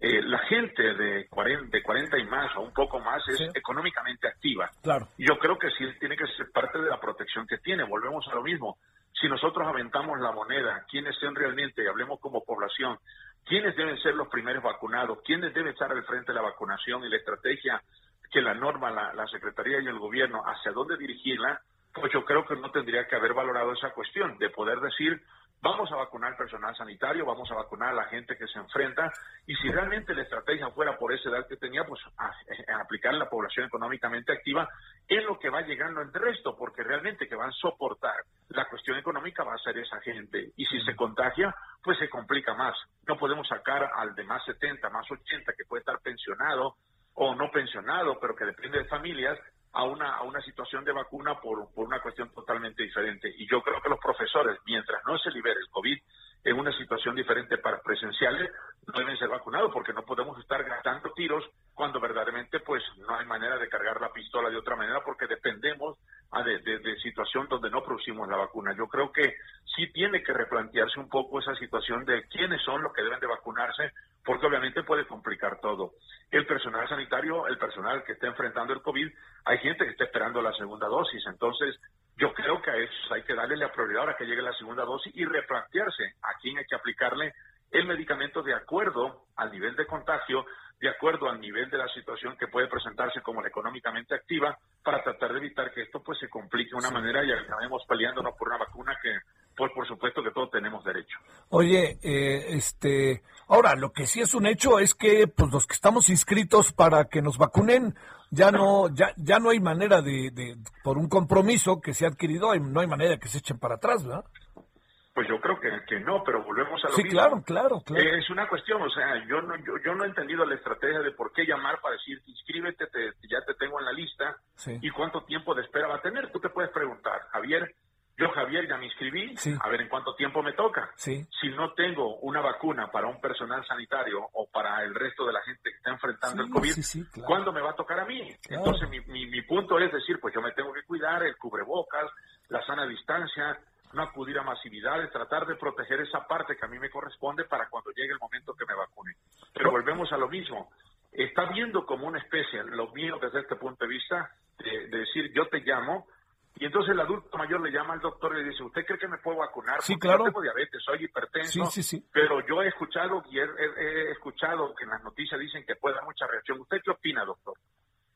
eh, la gente de 40, de 40 y más o un poco más es económicamente activa. Claro. Yo creo que sí tiene que ser parte de la protección que tiene. Volvemos a lo mismo. Si nosotros aventamos la moneda, quiénes sean realmente, y hablemos como población, quiénes deben ser los primeros vacunados, quiénes deben estar al frente de la vacunación y la estrategia que la norma, la, la Secretaría y el gobierno, hacia dónde dirigirla, pues yo creo que no tendría que haber valorado esa cuestión de poder decir Vamos a vacunar personal sanitario, vamos a vacunar a la gente que se enfrenta y si realmente la estrategia fuera por esa edad que tenía, pues a, aplicar a la población económicamente activa es lo que va llegando el resto, porque realmente que van a soportar la cuestión económica va a ser esa gente y si se contagia, pues se complica más. No podemos sacar al de más 70, más 80 que puede estar pensionado o no pensionado, pero que depende de familias, a una, a una situación de vacuna por, por una cuestión totalmente diferente. Y yo creo que los profesores, mientras no se libere el COVID en una situación diferente para presenciales, no deben ser vacunados porque no podemos estar gastando tiros cuando verdaderamente pues no hay manera de cargar la pistola de otra manera porque dependemos ah, de, de, de, situación donde no producimos la vacuna. Yo creo que sí tiene que replantearse un poco esa situación de quiénes son los que deben de vacunarse porque obviamente puede complicar todo. El personal sanitario, el personal que está enfrentando el COVID, hay gente que está esperando la segunda dosis, entonces yo creo que a eso hay que darle la prioridad ahora que llegue la segunda dosis y replantearse a quién hay que aplicarle el medicamento de acuerdo al nivel de contagio, de acuerdo al nivel de la situación que puede presentarse como la económicamente activa, para tratar de evitar que esto pues se complique de una manera y acabemos peleándonos por una vacuna que pues por supuesto que todos tenemos derecho. Oye, eh, este, ahora lo que sí es un hecho es que pues los que estamos inscritos para que nos vacunen ya no ya ya no hay manera de, de por un compromiso que se ha adquirido no hay manera de que se echen para atrás, ¿verdad? Pues yo creo que, que no, pero volvemos a lo sí, mismo. claro, claro, claro. Eh, es una cuestión, o sea, yo no, yo, yo no he entendido la estrategia de por qué llamar para decir, inscríbete, te, ya te tengo en la lista, sí. y cuánto tiempo de espera va a tener. Tú te puedes preguntar, Javier, yo, Javier, ya me inscribí, sí. a ver en cuánto tiempo me toca. Sí. Si no tengo una vacuna para un personal sanitario o para el resto de la gente que está enfrentando sí, el COVID, claro. ¿cuándo me va a tocar a mí? Claro. Entonces, mi, mi, mi, punto es decir, pues yo me tengo que cuidar, el cubrebocas, la sana distancia, no acudir a masividades, tratar de proteger esa parte que a mí me corresponde para cuando llegue el momento que me vacune. Pero volvemos a lo mismo. Está viendo como una especie, lo mío desde este punto de vista, de, de decir, yo te llamo, y entonces el adulto mayor le llama al doctor y le dice, ¿usted cree que me puedo vacunar? Sí, Porque claro. Yo tengo diabetes, soy hipertenso, sí, sí, sí. pero yo he escuchado y he, he, he, escuchado que en las noticias dicen que puede dar mucha reacción. ¿Usted qué opina, doctor?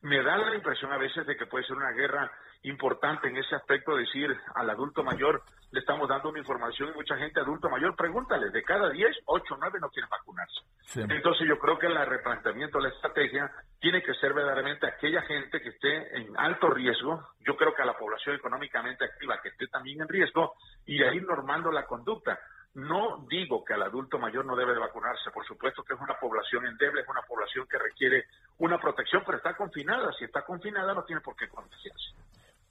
Me da la impresión a veces de que puede ser una guerra importante en ese aspecto, decir al adulto mayor, le estamos dando una información y mucha gente adulto mayor, pregúntale, de cada 10, 8 o 9 no quieren vacunarse. Sí. Entonces yo creo que el replanteamiento de la estrategia tiene que ser verdaderamente aquella gente que esté en alto riesgo, yo creo que a la población económicamente activa que esté también en riesgo y a ir normando la conducta. No digo que al adulto mayor no debe de vacunarse, por supuesto que es una población endeble, es una población que requiere una protección, pero está confinada. Si está confinada no tiene por qué contagiarse.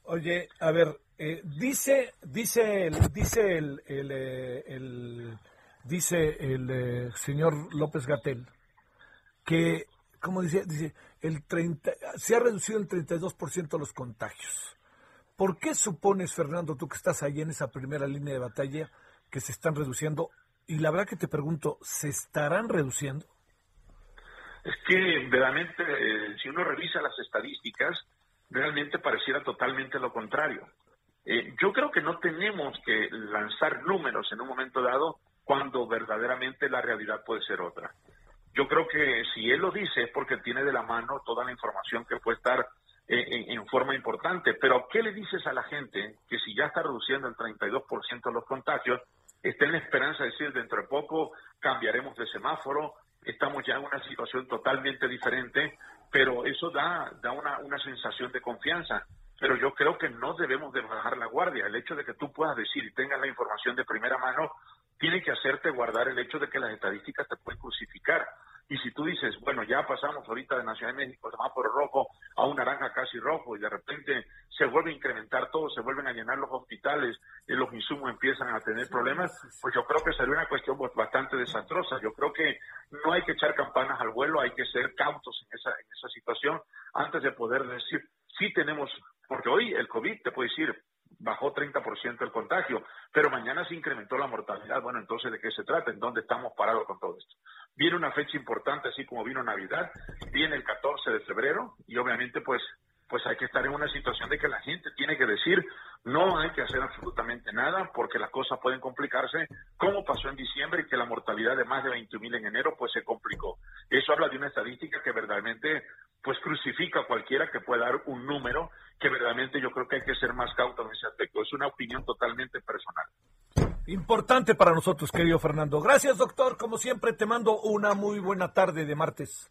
Oye, a ver, eh, dice, dice, el, dice el, el, eh, dice el eh, señor López Gatel que, como dice, dice, el 30, se ha reducido el 32% los contagios. ¿Por qué supones, Fernando, tú que estás ahí en esa primera línea de batalla, que se están reduciendo? Y la verdad que te pregunto, ¿se estarán reduciendo? Es que realmente, eh, si uno revisa las estadísticas, realmente pareciera totalmente lo contrario. Eh, yo creo que no tenemos que lanzar números en un momento dado cuando verdaderamente la realidad puede ser otra. Yo creo que si él lo dice es porque tiene de la mano toda la información que puede estar en, forma importante. Pero ¿qué le dices a la gente que si ya está reduciendo el 32% los contagios, está en la esperanza de decir dentro de poco cambiaremos de semáforo, estamos ya en una situación totalmente diferente, pero eso da, da una, una sensación de confianza. Pero yo creo que no debemos de bajar la guardia. El hecho de que tú puedas decir y tengas la información de primera mano tiene que hacerte guardar el hecho de que las estadísticas te pueden crucificar. Y si tú dices, bueno, ya pasamos ahorita de Nacional de México, semáforo rojo, a un naranja casi rojo, y de repente se vuelve a incrementar todo, se vuelven a llenar los hospitales, y los insumos empiezan a tener problemas, pues yo creo que sería una cuestión bastante desastrosa. Yo creo que no hay que echar campanas al vuelo, hay que ser cautos en esa, en esa situación antes de poder decir, sí tenemos, porque hoy el COVID te puede decir, bajó 30% el contagio, pero mañana se incrementó la mortalidad. Bueno, entonces, ¿de qué se trata? ¿En dónde estamos parados con todo esto? Viene una fecha importante, así como vino Navidad, viene el 14 de febrero y obviamente pues pues hay que estar en una situación de que la gente tiene que decir no hay que hacer absolutamente nada porque las cosas pueden complicarse, como pasó en diciembre y que la mortalidad de más de 20 mil en enero pues se complicó. Eso habla de una estadística que verdaderamente pues crucifica a cualquiera que pueda dar un número que verdaderamente yo creo que hay que ser más cauto en ese aspecto. Es una opinión totalmente personal. Importante para nosotros, querido Fernando. Gracias, doctor. Como siempre, te mando una muy buena tarde de martes.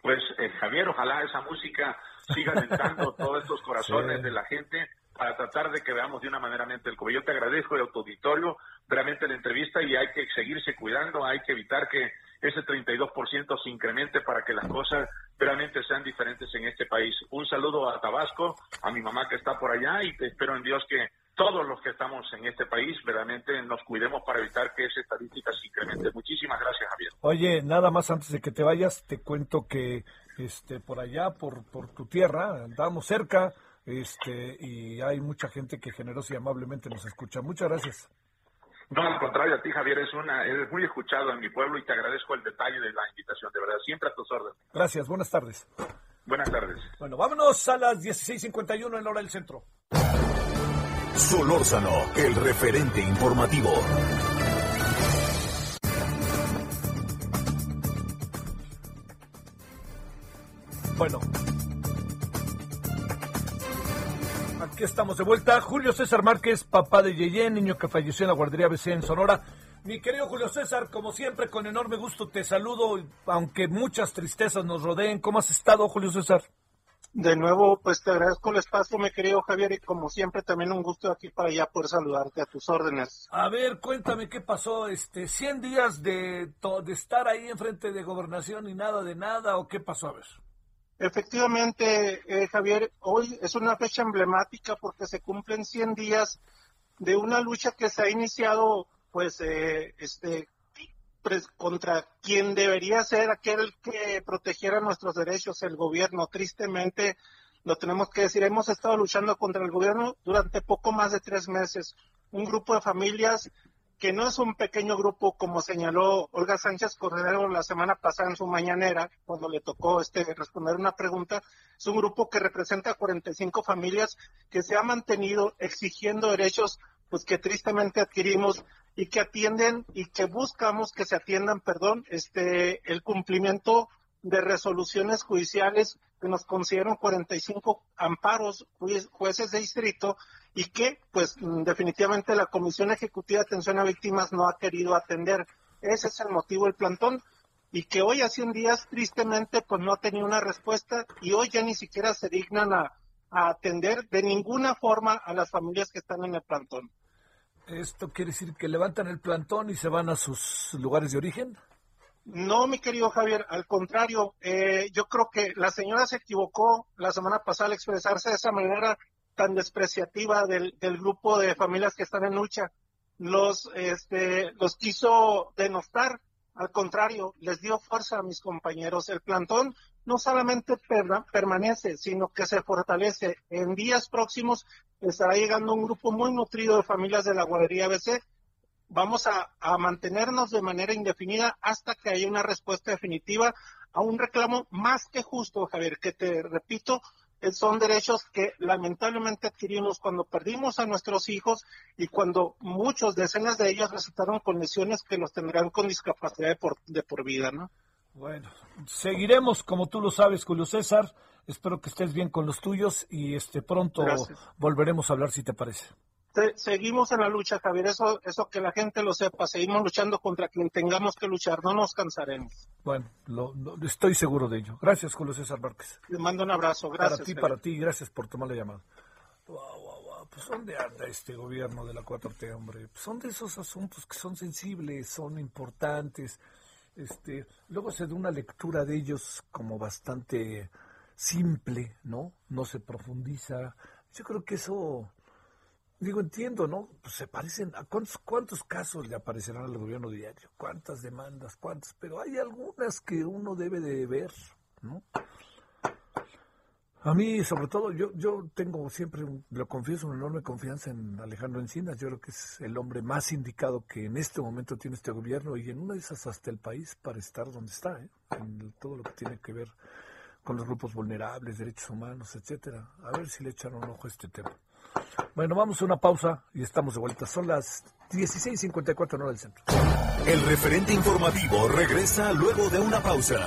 Pues, eh, Javier, ojalá esa música siga alentando todos estos corazones de la gente para tratar de que veamos de una manera mente el COVID. Yo te agradezco el auditorio, realmente la entrevista y hay que seguirse cuidando, hay que evitar que ese 32% se incremente para que las cosas realmente sean diferentes en este país. Un saludo a Tabasco, a mi mamá que está por allá y te espero en Dios que todos los que estamos en este país verdaderamente nos cuidemos para evitar que esa estadística se incremente. Muchísimas gracias, Javier. Oye, nada más antes de que te vayas, te cuento que este por allá, por, por tu tierra, andamos cerca este y hay mucha gente que generosa y amablemente nos escucha. Muchas gracias. No, al contrario, a ti, Javier, es una, eres muy escuchado en mi pueblo y te agradezco el detalle de la invitación, de verdad, siempre a tus órdenes. Gracias, buenas tardes. Buenas tardes. Bueno, vámonos a las 16.51 en la hora del centro. Solórzano, el referente informativo. Bueno, aquí estamos de vuelta. Julio César Márquez, papá de Yeye, niño que falleció en la guardería BC en Sonora. Mi querido Julio César, como siempre, con enorme gusto te saludo, aunque muchas tristezas nos rodeen. ¿Cómo has estado, Julio César? De nuevo, pues te agradezco el espacio, mi querido Javier, y como siempre también un gusto aquí para allá poder saludarte a tus órdenes. A ver, cuéntame qué pasó, este, 100 días de, de estar ahí enfrente de gobernación y nada de nada, o qué pasó, a ver. Efectivamente, eh, Javier, hoy es una fecha emblemática porque se cumplen 100 días de una lucha que se ha iniciado, pues, eh, este, contra quien debería ser aquel que protegiera nuestros derechos, el gobierno. Tristemente, lo tenemos que decir, hemos estado luchando contra el gobierno durante poco más de tres meses. Un grupo de familias que no es un pequeño grupo, como señaló Olga Sánchez Cordero la semana pasada en su mañanera, cuando le tocó este responder una pregunta, es un grupo que representa 45 familias que se ha mantenido exigiendo derechos pues que tristemente adquirimos y que atienden y que buscamos que se atiendan, perdón, este el cumplimiento de resoluciones judiciales que nos consiguieron 45 amparos jueces de distrito y que pues definitivamente la Comisión Ejecutiva de Atención a Víctimas no ha querido atender. Ese es el motivo del plantón y que hoy hace un día tristemente pues no ha tenido una respuesta y hoy ya ni siquiera se dignan a atender de ninguna forma a las familias que están en el plantón. ¿Esto quiere decir que levantan el plantón y se van a sus lugares de origen? No, mi querido Javier, al contrario, eh, yo creo que la señora se equivocó la semana pasada al expresarse de esa manera tan despreciativa del, del grupo de familias que están en lucha. Los, este, los quiso denostar, al contrario, les dio fuerza a mis compañeros. El plantón no solamente permanece, sino que se fortalece. En días próximos estará llegando un grupo muy nutrido de familias de la guardería ABC. Vamos a, mantenernos de manera indefinida hasta que haya una respuesta definitiva a un reclamo más que justo, Javier, que te repito, son derechos que lamentablemente adquirimos cuando perdimos a nuestros hijos y cuando muchos, decenas de ellos resultaron con lesiones que los tendrán con discapacidad de por, de por vida, ¿no? Bueno, seguiremos, como tú lo sabes, Julio César, Espero que estés bien con los tuyos y este pronto volveremos a hablar si te parece. seguimos en la lucha, Javier, eso, eso que la gente lo sepa, seguimos luchando contra quien tengamos que luchar, no nos cansaremos. Bueno, estoy seguro de ello. Gracias, Julio César Márquez. Le mando un abrazo, gracias. Para ti, para ti, gracias por tomar la llamada. Pues ¿dónde anda este gobierno de la 4T, hombre? Pues son de esos asuntos que son sensibles, son importantes. Este, luego se da una lectura de ellos como bastante simple, ¿no? No se profundiza. Yo creo que eso, digo, entiendo, ¿no? Pues se parecen, ¿a cuántos, cuántos casos le aparecerán al gobierno diario? ¿Cuántas demandas? ¿Cuántas? Pero hay algunas que uno debe de ver, ¿no? A mí, sobre todo, yo, yo tengo siempre, lo confieso, una enorme confianza en Alejandro Encinas. Yo creo que es el hombre más indicado que en este momento tiene este gobierno y en una de esas hasta el país para estar donde está, ¿eh? en todo lo que tiene que ver con los grupos vulnerables, derechos humanos, etcétera. A ver si le echan un ojo a este tema. Bueno, vamos a una pausa y estamos de vuelta. Son las 16.54 hora del centro. El referente informativo regresa luego de una pausa.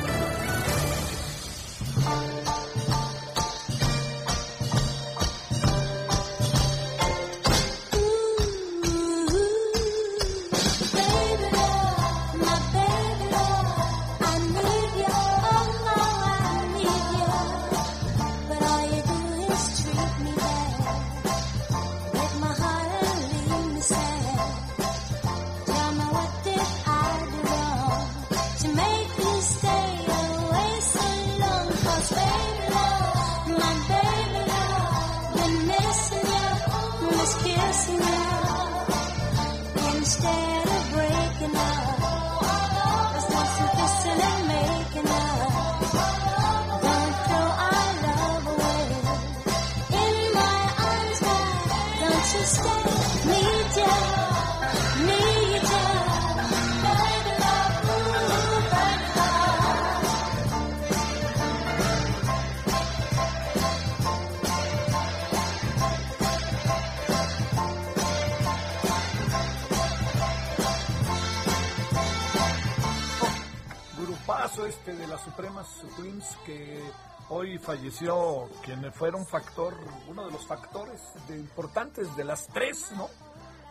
Que hoy falleció quien fuera un factor, uno de los factores importantes de las tres, ¿no?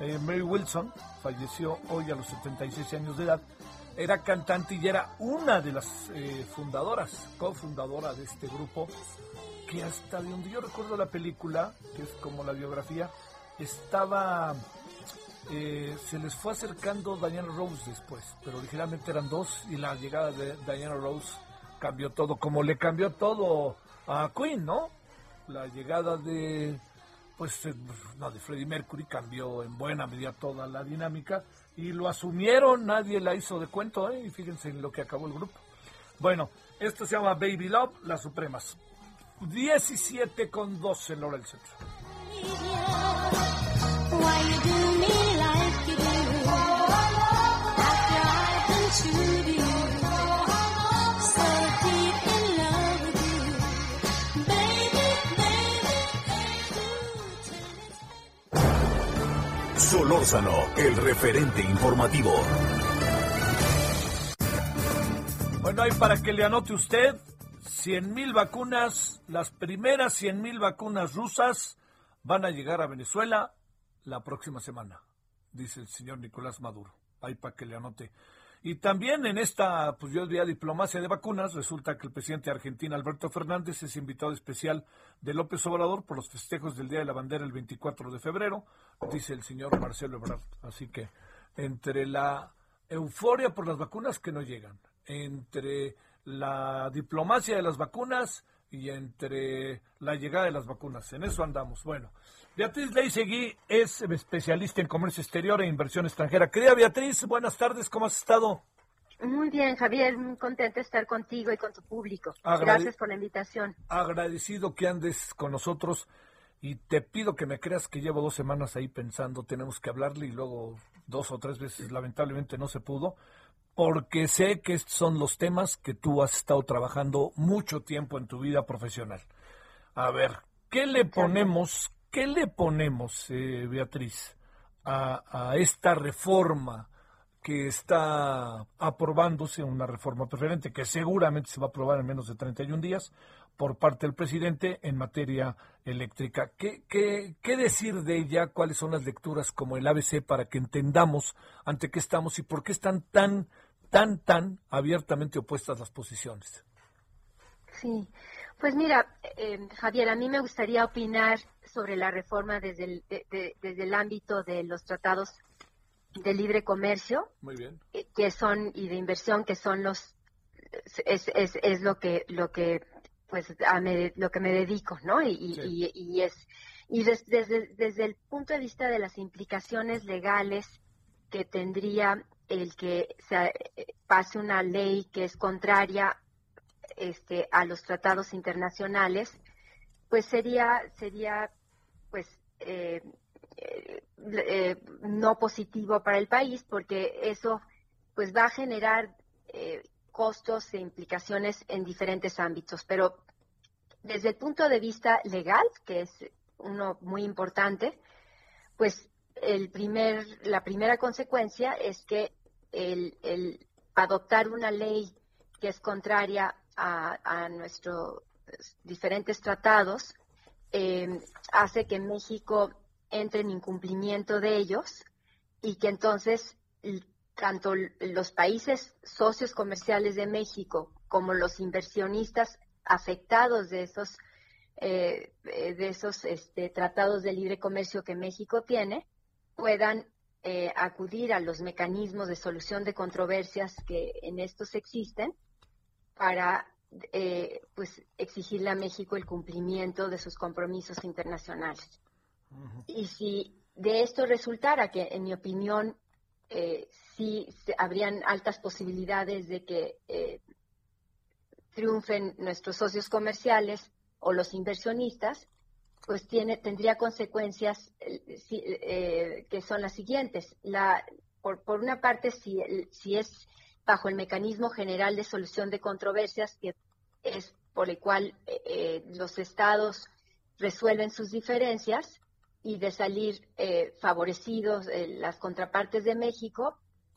Eh, Mary Wilson falleció hoy a los 76 años de edad. Era cantante y era una de las eh, fundadoras, cofundadora de este grupo, que hasta de donde yo recuerdo la película, que es como la biografía, estaba eh, se les fue acercando Diana Rose después, pero originalmente eran dos y la llegada de Diana Rose cambió todo, como le cambió todo a Queen, ¿no? La llegada de, pues, eh, no, de Freddie Mercury cambió en buena medida toda la dinámica y lo asumieron, nadie la hizo de cuento, ¿eh? Y fíjense en lo que acabó el grupo. Bueno, esto se llama Baby Love, las Supremas. 17 con 12 en hora del centro. Solórzano, el referente informativo. Bueno, hay para que le anote usted 100 mil vacunas, las primeras 100 mil vacunas rusas van a llegar a Venezuela la próxima semana, dice el señor Nicolás Maduro. Hay para que le anote. Y también en esta, pues yo diría diplomacia de vacunas, resulta que el presidente de Argentina, Alberto Fernández, es invitado especial de López Obrador por los festejos del Día de la Bandera el 24 de febrero, dice el señor Marcelo Ebrard. Así que entre la euforia por las vacunas que no llegan, entre la diplomacia de las vacunas y entre la llegada de las vacunas, en eso andamos. Bueno, Beatriz Leisegui es especialista en comercio exterior e inversión extranjera. Querida Beatriz, buenas tardes, ¿cómo has estado? Muy bien, Javier, muy contento de estar contigo y con tu público. Gracias por la invitación. Agradecido que andes con nosotros y te pido que me creas que llevo dos semanas ahí pensando, tenemos que hablarle y luego dos o tres veces lamentablemente no se pudo, porque sé que estos son los temas que tú has estado trabajando mucho tiempo en tu vida profesional. A ver, ¿qué le ponemos, ¿Qué le ponemos, eh, Beatriz, a, esta reforma que está aprobándose una reforma preferente que seguramente se va a aprobar en menos de 31 días por parte del presidente en materia eléctrica. ¿Qué, qué, qué decir de ella? ¿Cuáles son las lecturas como el ABC para que entendamos ante qué estamos y por qué están tan, tan, tan abiertamente opuestas las posiciones? Sí, pues mira, eh, Javier, a mí me gustaría opinar sobre la reforma desde el, desde el ámbito de los tratados de libre comercio, eh, que son y de inversión, que son los es, es, es lo que lo que pues a lo que me dedico, ¿no? Y, y, es y desde, desde el punto de vista de las implicaciones legales que tendría el que se pase una ley que es contraria este, a los tratados internacionales, pues sería sería pues eh, eh, no positivo para el país porque eso pues va a generar eh, costos e implicaciones en diferentes ámbitos. Pero desde el punto de vista legal, que es uno muy importante, pues el primer, la primera consecuencia es que el, adoptar una ley que es contraria a, nuestros diferentes tratados eh, hace que México entre en incumplimiento de ellos y que entonces tanto los países socios comerciales de México como los inversionistas afectados de esos eh, de esos este, tratados de libre comercio que México tiene puedan eh, acudir a los mecanismos de solución de controversias que en estos existen para eh, pues exigirle a México el cumplimiento de sus compromisos internacionales. Y si de esto resultara que, en mi opinión, eh, sí habrían altas posibilidades de que eh, triunfen nuestros socios comerciales o los inversionistas, pues tiene, tendría consecuencias eh, que son las siguientes. La, por, por una parte, si, si es bajo el mecanismo general de solución de controversias, que es por el cual los estados resuelven sus diferencias, y de salir eh, favorecidos eh, las contrapartes de México,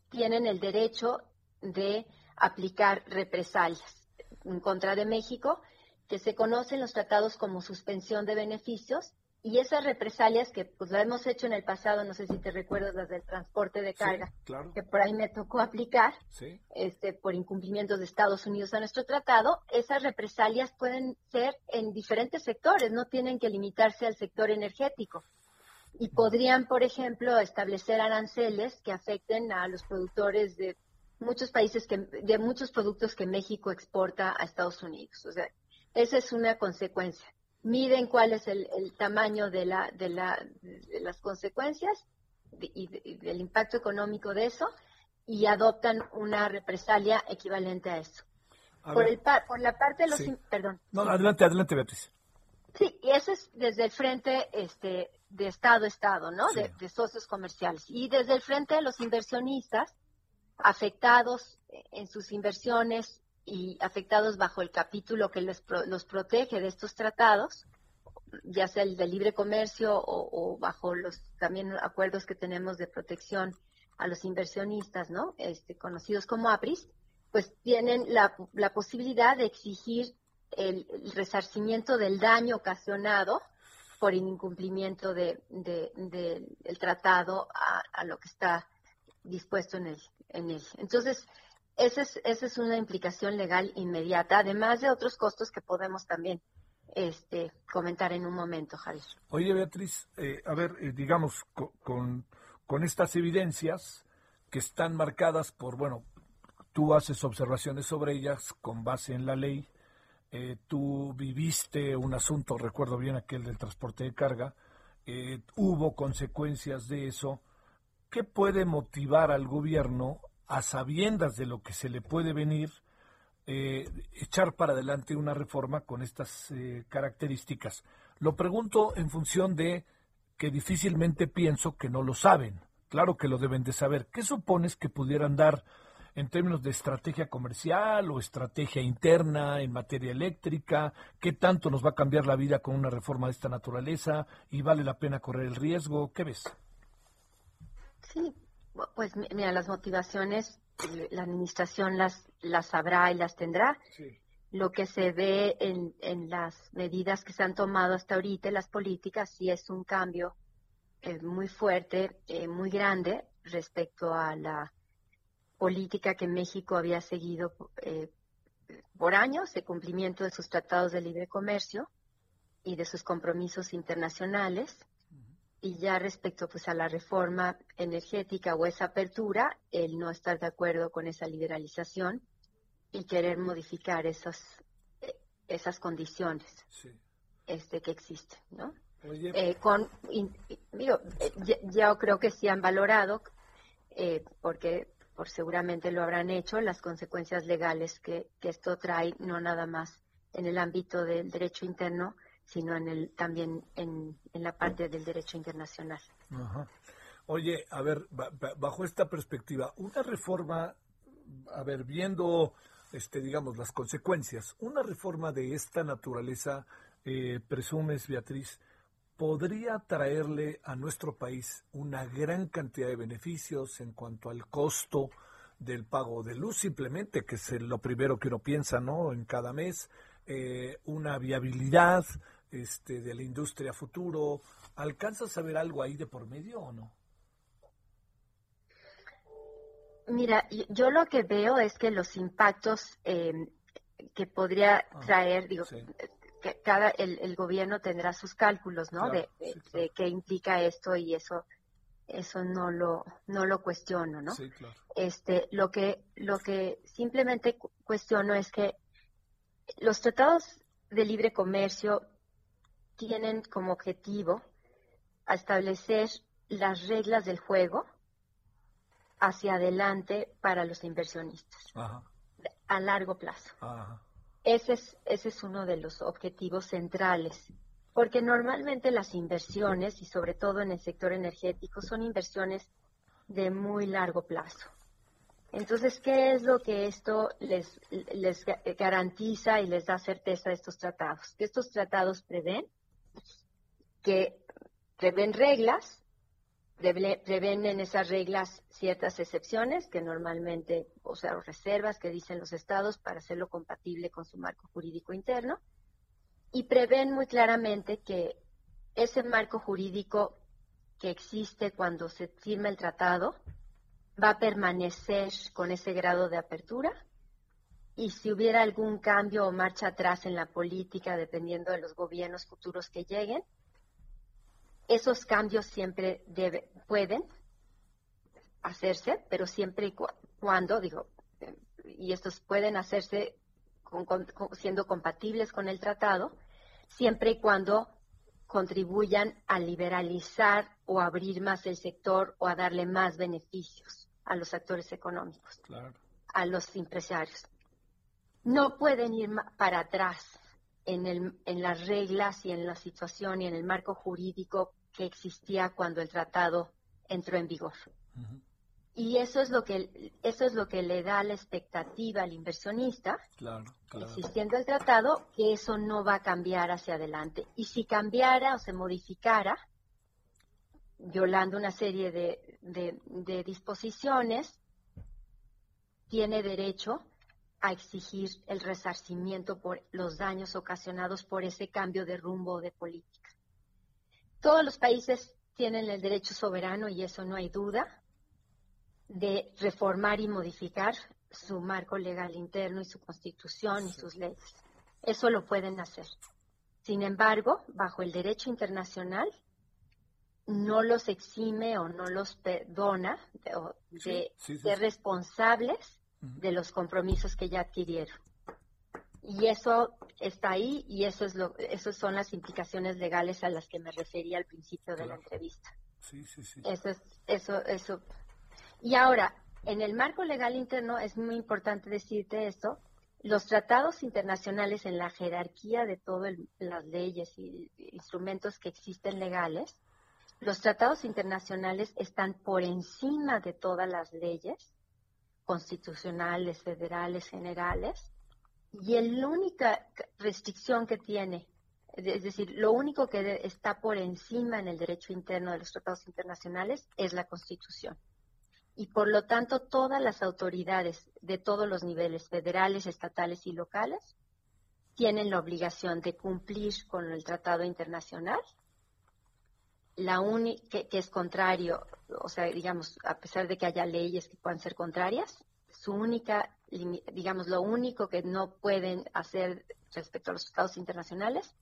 tienen el derecho de aplicar represalias en contra de México, que se conocen los tratados como suspensión de beneficios, y esas represalias que pues lo hemos hecho en el pasado, no sé si te recuerdas las del transporte de carga, que por ahí me tocó aplicar, este, por incumplimientos de Estados Unidos a nuestro tratado, esas represalias pueden ser en diferentes sectores, no tienen que limitarse al sector energético. Y podrían, por ejemplo, establecer aranceles que afecten a los productores de muchos países que, de muchos productos que México exporta a Estados Unidos. O sea, esa es una consecuencia miden cuál es el, tamaño de, la, de, la, de las consecuencias y, del impacto económico de eso y adoptan una represalia equivalente a eso. por, el, por la parte de los... Perdón. No, adelante, adelante, Beatriz. Sí, y eso es desde el frente este, de Estado a Estado, ¿no? De, de, socios comerciales. Y desde el frente de los inversionistas afectados en sus inversiones y afectados bajo el capítulo que los, los protege de estos tratados, ya sea el de libre comercio o, bajo los también acuerdos que tenemos de protección a los inversionistas, ¿no? Este, conocidos como APRIS, pues tienen la, la posibilidad de exigir el, resarcimiento del daño ocasionado por el incumplimiento de, del tratado a, lo que está dispuesto en él. En él. Entonces, esa es, esa es una implicación legal inmediata, además de otros costos que podemos también este, comentar en un momento, Javier. Oye, Beatriz, eh, a ver, eh, digamos, con, con estas evidencias que están marcadas por, bueno, tú haces observaciones sobre ellas con base en la ley, eh, tú viviste un asunto, recuerdo bien aquel del transporte de carga, hubo consecuencias de eso. ¿Qué puede motivar al gobierno a sabiendas de lo que se le puede venir, eh, echar para adelante una reforma con estas eh, características. Lo pregunto en función de que difícilmente pienso que no lo saben. Claro que lo deben de saber. ¿Qué supones que pudieran dar en términos de estrategia comercial o estrategia interna en materia eléctrica? ¿Qué tanto nos va a cambiar la vida con una reforma de esta naturaleza? ¿Y vale la pena correr el riesgo? ¿Qué ves? Sí, Pues mira, las motivaciones, eh, la administración las, las sabrá y las tendrá. Lo que se ve en, en, las medidas que se han tomado hasta ahorita, las políticas, sí es un cambio eh, muy fuerte, eh, muy grande respecto a la política que México había seguido por años de cumplimiento de sus tratados de libre comercio y de sus compromisos internacionales. Y ya respecto pues a la reforma energética o esa apertura, el no estar de acuerdo con esa liberalización y querer modificar esas eh, esas condiciones este que existen, ¿no? Eh, con digo, eh, ya, creo que sí han valorado porque por seguramente lo habrán hecho las consecuencias legales que, que esto trae no nada más en el ámbito del derecho interno sino en el, también en, la parte del derecho internacional. Oye, a ver, bajo esta perspectiva, una reforma, a ver, viendo, este, digamos, las consecuencias, una reforma de esta naturaleza, eh, presumes, Beatriz, podría traerle a nuestro país una gran cantidad de beneficios en cuanto al costo del pago de luz, simplemente, que es lo primero que uno piensa, ¿no? En cada mes, eh, una viabilidad este, de la industria futuro. ¿Alcanzas a ver algo ahí de por medio o no? Mira, yo lo que veo es que los impactos em, que podría ah, traer, digo, que cada el, gobierno tendrá sus cálculos, ¿no? de, qué implica esto y eso eso no lo no lo cuestiono, ¿no? Este, lo que lo que simplemente cuestiono es que los tratados de libre comercio tienen como objetivo establecer las reglas del juego hacia adelante para los inversionistas a largo plazo. Ese, es, ese es uno de los objetivos centrales, porque normalmente las inversiones, y sobre todo en el sector energético, son inversiones de muy largo plazo. Entonces, ¿qué es lo que esto les, les garantiza y les da certeza a estos tratados? Que estos tratados prevén que prevén reglas, prevén en esas reglas ciertas excepciones que normalmente, o sea, reservas que dicen los estados para hacerlo compatible con su marco jurídico interno, y prevén muy claramente que ese marco jurídico que existe cuando se firma el tratado va a permanecer con ese grado de apertura y si hubiera algún cambio o marcha atrás en la política, dependiendo de los gobiernos futuros que lleguen, esos cambios siempre debe, pueden hacerse, pero siempre y cuando, digo, y estos pueden hacerse siendo compatibles con el tratado, siempre y cuando contribuyan a liberalizar o abrir más el sector o a darle más beneficios a los actores económicos, a los empresarios. No pueden ir para atrás en, el, en las reglas y en la situación y en el marco jurídico que existía cuando el tratado entró en vigor. Y eso es lo que eso es lo que le da la expectativa al inversionista, existiendo el tratado, que eso no va a cambiar hacia adelante. Y si cambiara o se modificara, violando una serie de, de disposiciones, tiene derecho a exigir el resarcimiento por los daños ocasionados por ese cambio de rumbo de política. Todos los países tienen el derecho soberano, y eso no hay duda, de reformar y modificar su marco legal interno y su constitución y sus leyes. Eso lo pueden hacer. Sin embargo, bajo el derecho internacional, no los exime o no los perdona de, ser responsables de los compromisos que ya adquirieron. Y eso está ahí y eso es lo, esas son las implicaciones legales a las que me refería al principio de la entrevista. Sí, sí, sí. Eso es, eso, eso. Y ahora, en el marco legal interno es muy importante decirte esto. Los tratados internacionales en la jerarquía de todas las leyes y instrumentos que existen legales, los tratados internacionales están por encima de todas las leyes constitucionales, federales, generales, y la única restricción que tiene, es decir, lo único que está por encima en el derecho interno de los tratados internacionales es la Constitución. y por lo tanto todas las autoridades de todos los niveles, federales, estatales y locales, tienen la obligación de cumplir con el tratado internacional, la única que, es contrario, o sea, digamos, a pesar de que haya leyes que puedan ser contrarias, su única, digamos, lo único que no pueden hacer respecto a los tratados internacionales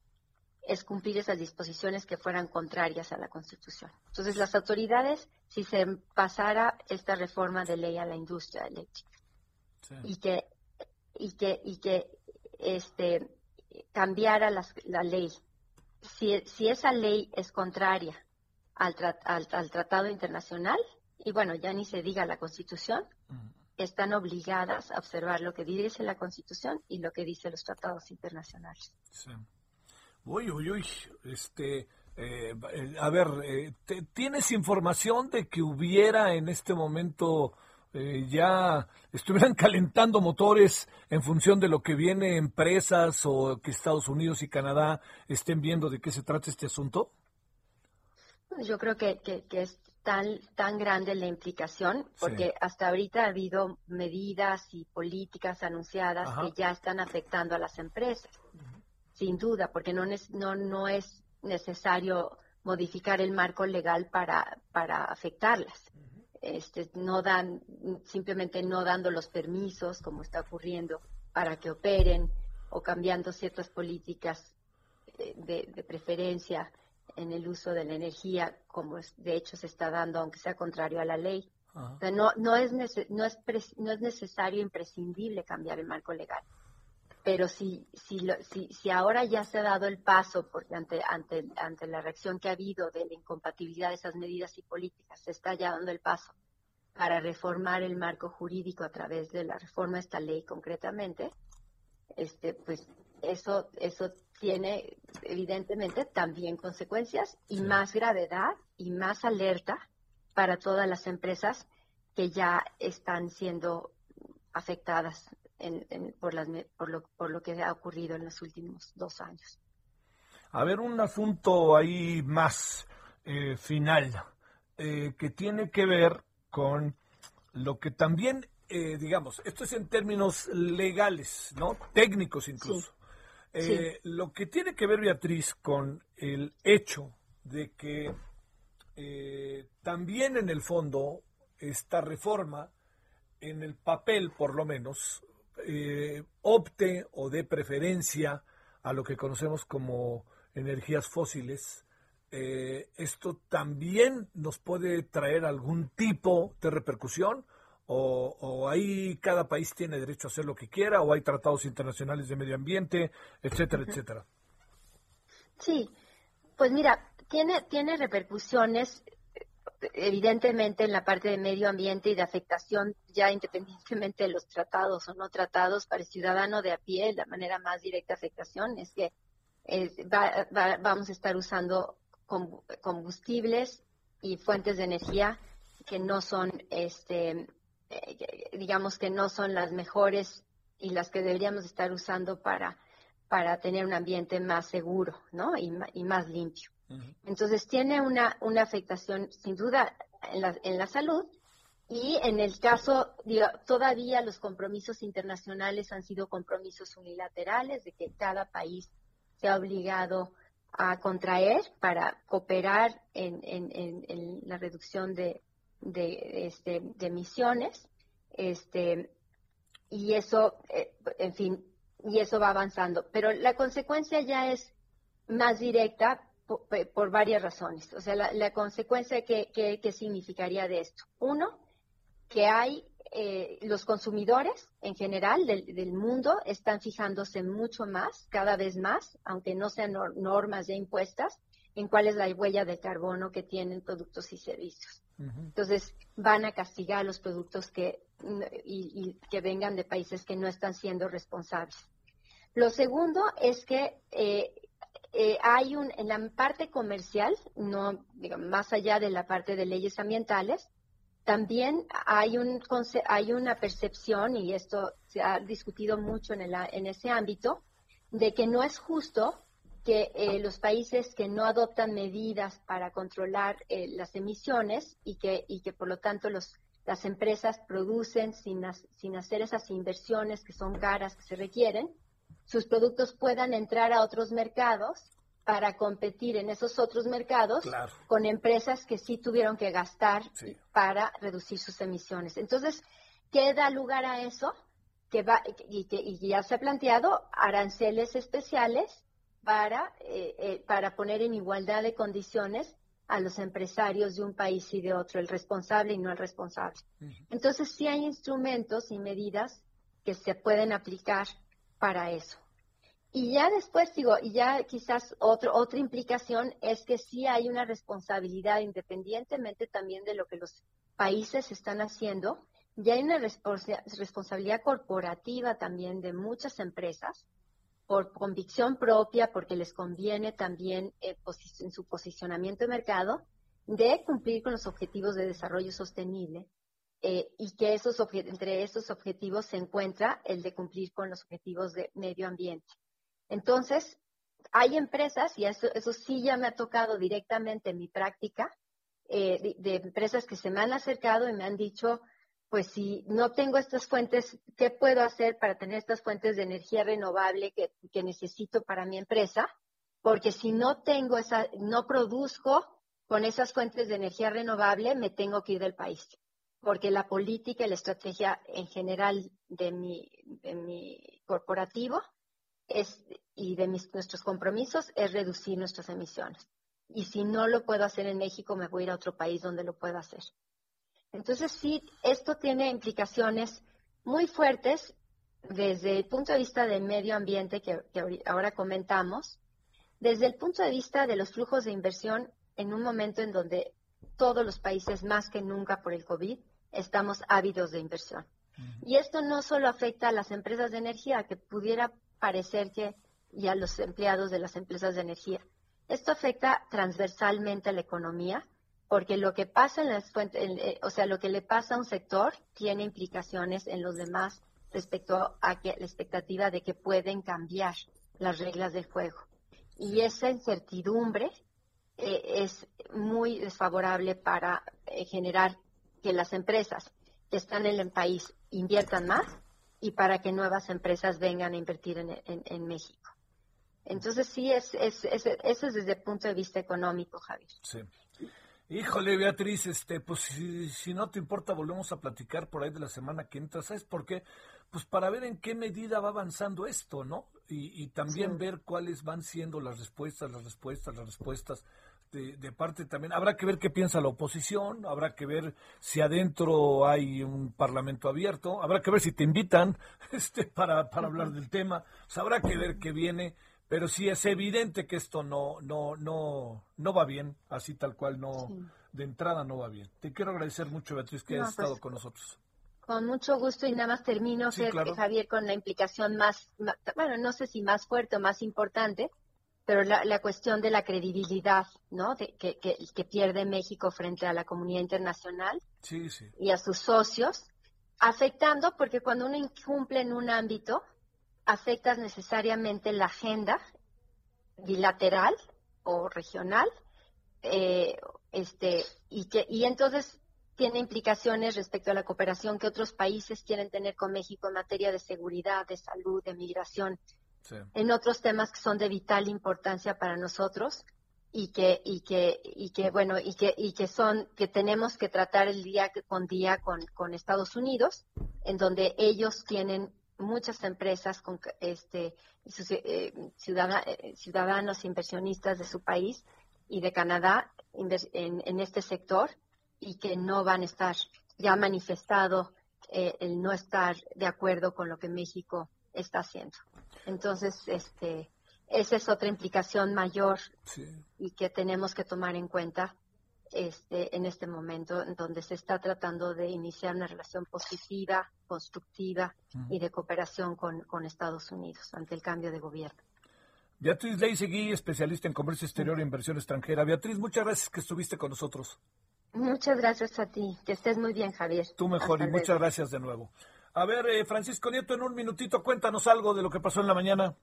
es cumplir esas disposiciones que fueran contrarias a la Constitución. Entonces, las autoridades, si se pasara esta reforma de ley a la industria eléctrica y que y que y que este cambiara la ley, si, si, esa ley es contraria al, al, tratado internacional y bueno, ya ni se diga la Constitución, están obligadas a observar lo que dice la Constitución y lo que dicen los tratados internacionales. Sí. Uy, uy, uy, este, eh, a ver, eh, ¿tienes información de que hubiera en este momento eh, ya estuvieran calentando motores en función de lo que viene empresas o que Estados Unidos y Canadá estén viendo de qué se trata este asunto? Yo creo que, que, es tan, tan grande la implicación, porque hasta ahorita ha habido medidas y políticas anunciadas que ya están afectando a las empresas sin duda, porque no, no, no es necesario modificar el marco legal para, para afectarlas. Este, no dan, simplemente no dando los permisos, como está ocurriendo, para que operen o cambiando ciertas políticas eh, de, preferencia en el uso de la energía, como de hecho se está dando, aunque sea contrario a la ley. no, no, es no, es no es necesario, imprescindible cambiar el marco legal pero si, si, si, si, ahora ya se ha dado el paso, porque ante, ante, ante la reacción que ha habido de la incompatibilidad de esas medidas y políticas, se está ya dando el paso para reformar el marco jurídico a través de la reforma de esta ley concretamente, este, pues eso, eso tiene evidentemente también consecuencias y más gravedad y más alerta para todas las empresas que ya están siendo afectadas por, las, por, lo, por lo que ha ocurrido en los últimos dos años. A ver, un asunto ahí más eh, final eh, que tiene que ver con lo que también, eh, digamos, esto es en términos legales, ¿no? Técnicos incluso. Lo que tiene que ver, Beatriz, con el hecho de que también en el fondo esta reforma, en el papel por lo menos, eh, opte o dé preferencia a lo que conocemos como energías fósiles, eh, ¿esto también nos puede traer algún tipo de repercusión? O, ahí cada país tiene derecho a hacer lo que quiera? ¿O hay tratados internacionales de medio ambiente, etcétera, etcétera? Sí, pues mira, tiene, tiene repercusiones evidentemente en la parte de medio ambiente y de afectación, ya independientemente de los tratados o no tratados, para el ciudadano de a pie, la manera más directa de afectación es que vamos a estar usando combustibles y fuentes de energía que no son, este, eh, digamos que no son las mejores y las que deberíamos estar usando para, para tener un ambiente más seguro ¿no? y más limpio. Entonces tiene una, una afectación sin duda en la, en la salud y en el caso, todavía los compromisos internacionales han sido compromisos unilaterales de que cada país se ha obligado a contraer para cooperar en, en, en, la reducción de, de, este, de emisiones. Este, y eso, eh, en fin, y eso va avanzando. Pero la consecuencia ya es más directa por, varias razones. O sea, la, consecuencia que, que, significaría de esto. Uno, que hay eh, los consumidores en general del, mundo están fijándose mucho más, cada vez más, aunque no sean normas ya impuestas, en cuál es la huella de carbono que tienen productos y servicios. Entonces, van a castigar los productos que, y, que vengan de países que no están siendo responsables. Lo segundo es que eh, eh, hay un, en la parte comercial, no más allá de la parte de leyes ambientales, también hay, un, hay una percepción, y esto se ha discutido mucho en, el, en ese ámbito, de que no es justo que eh, los países que no adoptan medidas para controlar eh, las emisiones y que, y que por lo tanto los, las empresas producen sin, sin hacer esas inversiones que son caras, que se requieren, sus productos puedan entrar a otros mercados para competir en esos otros mercados con empresas que sí tuvieron que gastar para reducir sus emisiones. Entonces, ¿qué da lugar a eso? Que va, y, que, ya se ha planteado aranceles especiales para, eh, eh, para poner en igualdad de condiciones a los empresarios de un país y de otro, el responsable y no el responsable. Entonces, sí hay instrumentos y medidas que se pueden aplicar para eso. Y ya después digo, y ya quizás otro, otra implicación es que sí hay una responsabilidad, independientemente también de lo que los países están haciendo, ya hay una responsabilidad corporativa también de muchas empresas por convicción propia, porque les conviene también eh, en su posicionamiento de mercado, de cumplir con los objetivos de desarrollo sostenible eh, y que esos entre esos objetivos se encuentra el de cumplir con los objetivos de medio ambiente. Entonces, hay empresas, y eso, eso sí ya me ha tocado directamente en mi práctica, eh, de empresas que se me han acercado y me han dicho, pues si no tengo estas fuentes, ¿qué puedo hacer para tener estas fuentes de energía renovable que, necesito para mi empresa? Porque si no tengo esa, no produzco con esas fuentes de energía renovable, me tengo que ir del país. Porque la política y la estrategia en general de mi, de mi corporativo y de mis, nuestros compromisos es reducir nuestras emisiones. Y si no lo puedo hacer en México, me voy a ir a otro país donde lo pueda hacer. Entonces sí, esto tiene implicaciones muy fuertes desde el punto de vista del medio ambiente que, ahora comentamos, desde el punto de vista de los flujos de inversión en un momento en donde todos los países, más que nunca por el COVID, estamos ávidos de inversión. Y esto no solo afecta a las empresas de energía, que pudiera parecer que y a los empleados de las empresas de energía. Esto afecta transversalmente a la economía porque lo que pasa en las fuentes, eh, o sea, lo que le pasa a un sector tiene implicaciones en los demás respecto a la expectativa de que pueden cambiar las reglas del juego. Y esa incertidumbre eh, es muy desfavorable para eh, generar que las empresas que están en el país inviertan más y para que nuevas empresas vengan a invertir en, México. Entonces sí, es, es, es, eso es desde el punto de vista económico, Javier. Sí. Híjole, Beatriz, este, pues si, no te importa, volvemos a platicar por ahí de la semana que entra. ¿Sabes por qué? Pues para ver en qué medida va avanzando esto, ¿no? Y, también ver cuáles van siendo las respuestas, las respuestas, las respuestas de, de, parte también. Habrá que ver qué piensa la oposición, habrá que ver si adentro hay un parlamento abierto, habrá que ver si te invitan este, para, para hablar del tema. O sea, habrá que ver qué viene pero sí es evidente que esto no no no no va bien así tal cual no de entrada no va bien. Te quiero agradecer mucho Beatriz que pues, estado con nosotros. con mucho gusto y nada más termino Javier con la implicación más bueno no sé si más fuerte o más importante pero la, la cuestión de la credibilidad no de, que, que, que pierde México frente a la comunidad internacional y a sus socios afectando porque cuando uno incumple en un ámbito afectas necesariamente la agenda bilateral o regional, eh, este, y, que, y entonces tiene implicaciones respecto a la cooperación que otros países quieren tener con México en materia de seguridad, de salud, de migración, en otros temas que son de vital importancia para nosotros y que y que y que bueno y que y que son que tenemos que tratar el día con día con, con Estados Unidos, en donde ellos tienen muchas empresas con este eh, eh, ciudadanos inversionistas de su país y de Canadá en, este sector y que no van a estar ya manifestado eh, el no estar de acuerdo con lo que México está haciendo. Entonces, este, esa es otra implicación mayor y que tenemos que tomar en cuenta este, en este momento, en donde se está tratando de iniciar una relación positiva, constructiva y de cooperación con, Estados Unidos ante el cambio de gobierno. Beatriz Leisegui, especialista en comercio exterior e inversión extranjera. Beatriz, muchas gracias que estuviste con nosotros. Muchas gracias a ti. Que estés muy bien, Javier. Tú mejor y muchas gracias de nuevo. A ver, eh, Francisco Nieto, en un minutito, cuéntanos algo de lo que pasó en la mañana.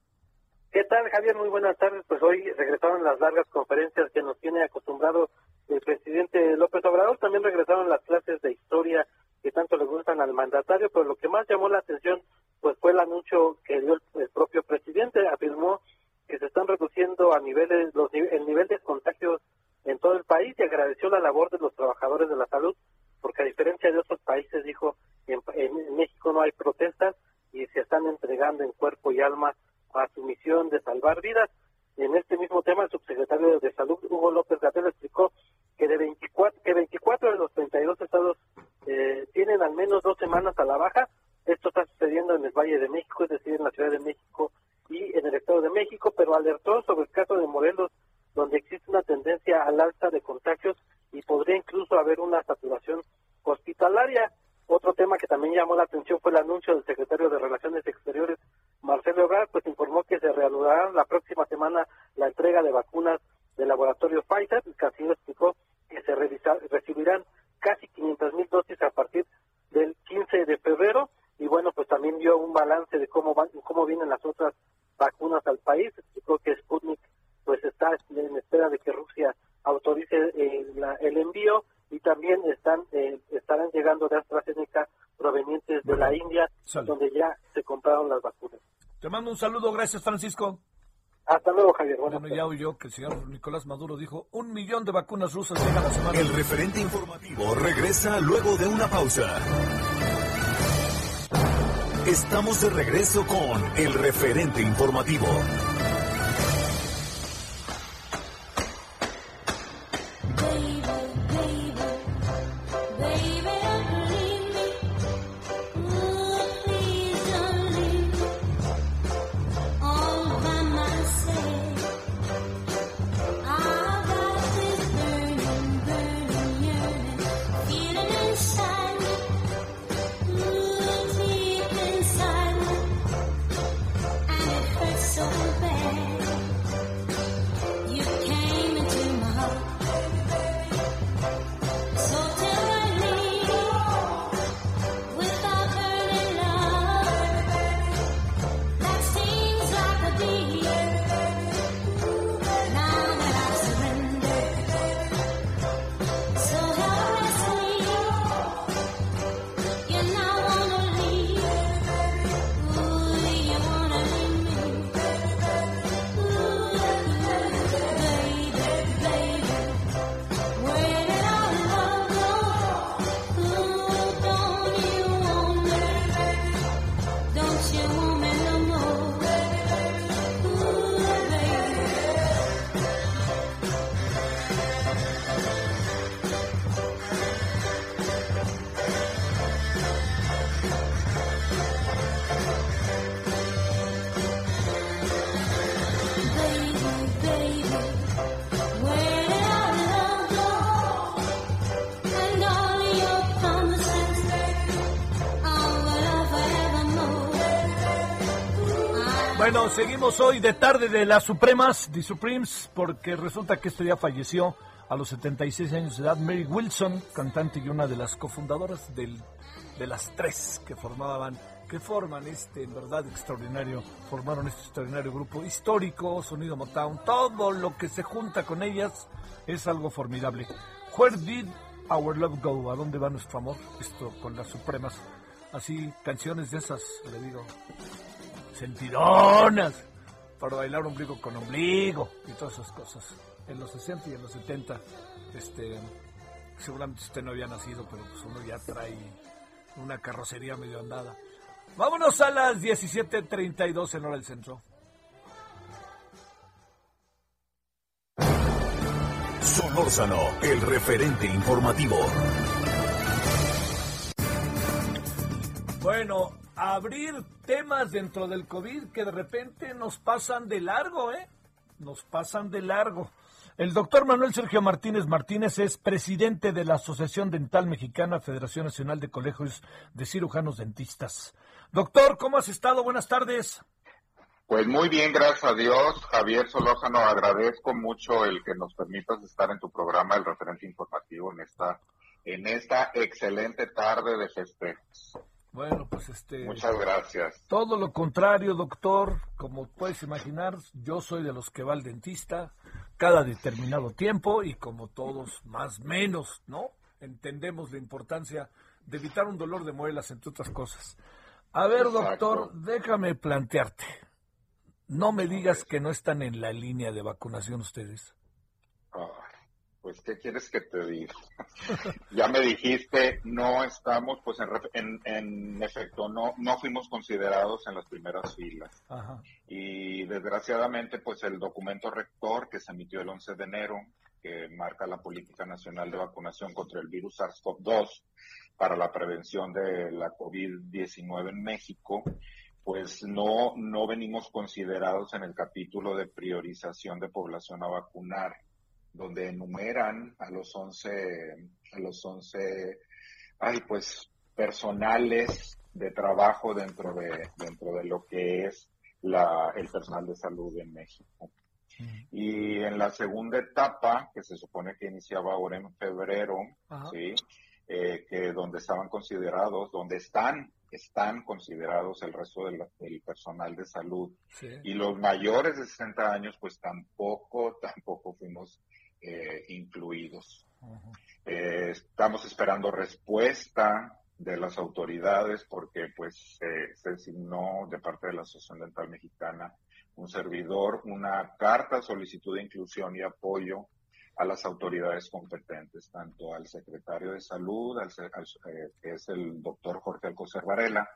¿Qué tal, Javier? Muy buenas tardes. Pues hoy regresaron las largas conferencias que nos tiene acostumbrado el presidente López Obrador. También regresaron las clases de historia que tanto le gustan al mandatario, pero lo que más llamó la atención pues fue el anuncio que dio el, propio presidente, afirmó que se están reduciendo a niveles los, el nivel de contagios en todo el país y agradeció la labor de los trabajadores de la salud, porque a diferencia de otros países, dijo, en, en México no hay protestas y se están entregando en cuerpo y alma a su misión de salvar vidas. En este mismo tema, el subsecretario de Salud, Hugo López Gatel, explicó que de 24, que 24 de los 32 estados eh, tienen al menos dos semanas a la baja. Esto está sucediendo en el Valle de México, es decir, en la Ciudad de México y en el Estado de México, pero alertó sobre el caso de Morelos, donde existe una tendencia al alza de contagios y podría incluso haber una saturación hospitalaria. Otro tema que también llamó la atención fue el anuncio del secretario de Relaciones Exteriores, Marcelo Ebrard, pues informó que se reanudará la próxima semana la entrega de vacunas del laboratorio Pfizer. El canciller explicó que se recibirán casi 500 mil dosis a partir del 15 de febrero. Y bueno, pues también dio un balance de cómo van, cómo vienen las otras vacunas al país. Explicó que Sputnik pues está en espera de que Rusia autorice eh, el envío y también están eh, estarán llegando de AstraZeneca provenientes de la India, donde ya se compraron las vacunas. Te mando un saludo, gracias Francisco. Hasta luego, Javier. Bueno, ya oyó que el señor Nicolás Maduro dijo, un millón de vacunas rusas llegan la semana. El referente informativo regresa luego de una pausa. Estamos de regreso con el referente informativo. Bueno, seguimos hoy de tarde de las Supremas, de Supremes, porque resulta que este día falleció a los 76 años de edad Mary Wilson, cantante y una de las cofundadoras del, de las tres que formaban, que forman este, en verdad, extraordinario, formaron este extraordinario grupo histórico, Sonido Motown, todo lo que se junta con ellas es algo formidable. Where did our love go? ¿A dónde va nuestro amor? Esto con las Supremas. Así, canciones de esas, le digo sentidonas para bailar ombligo con ombligo y todas esas cosas. En los 60 y en los 70, este, seguramente usted no había nacido, pero pues uno ya trae una carrocería medio andada. Vámonos a las 17.32 en hora del centro. Solórzano, el referente informativo. Bueno, abrir temas dentro del COVID que de repente nos pasan de largo, ¿eh? Nos pasan de largo. El doctor Manuel Sergio Martínez Martínez es presidente de la Asociación Dental Mexicana, Federación Nacional de Colegios de Cirujanos Dentistas. Doctor, ¿cómo has estado? Buenas tardes. Pues muy bien, gracias a Dios. Javier Solójano, agradezco mucho el que nos permitas estar en tu programa, el referente informativo, en esta, en esta excelente tarde de festejos. Bueno, pues este... Muchas gracias. Todo lo contrario, doctor. Como puedes imaginar, yo soy de los que va al dentista cada determinado tiempo y como todos, más menos, ¿no? Entendemos la importancia de evitar un dolor de muelas, entre otras cosas. A ver, doctor, déjame plantearte. No me digas que no están en la línea de vacunación ustedes. Pues, ¿qué quieres que te diga? ya me dijiste, no estamos, pues, en, en, efecto, no, no fuimos considerados en las primeras filas. Y desgraciadamente, pues, el documento rector que se emitió el 11 de enero, que marca la política nacional de vacunación contra el virus SARS-CoV-2 para la prevención de la COVID-19 en México, pues no, no venimos considerados en el capítulo de priorización de población a vacunar, donde enumeran a los 11, a los 11, ay, pues, personales de trabajo dentro de, dentro de lo que es la, el personal de salud en México. Y en la segunda etapa, que se supone que iniciaba ahora en febrero, ¿sí? Eh, que donde estaban considerados, donde están, están considerados el resto del, personal de salud. Y los mayores de 60 años, pues tampoco, tampoco fuimos eh, incluidos. Eh, estamos esperando respuesta de las autoridades porque pues se designó de parte de la Asociación Dental Mexicana un servidor una carta solicitud de inclusión y apoyo a las autoridades competentes, tanto al secretario de salud, al, eh, que es el doctor Jorge Alcocer Varela,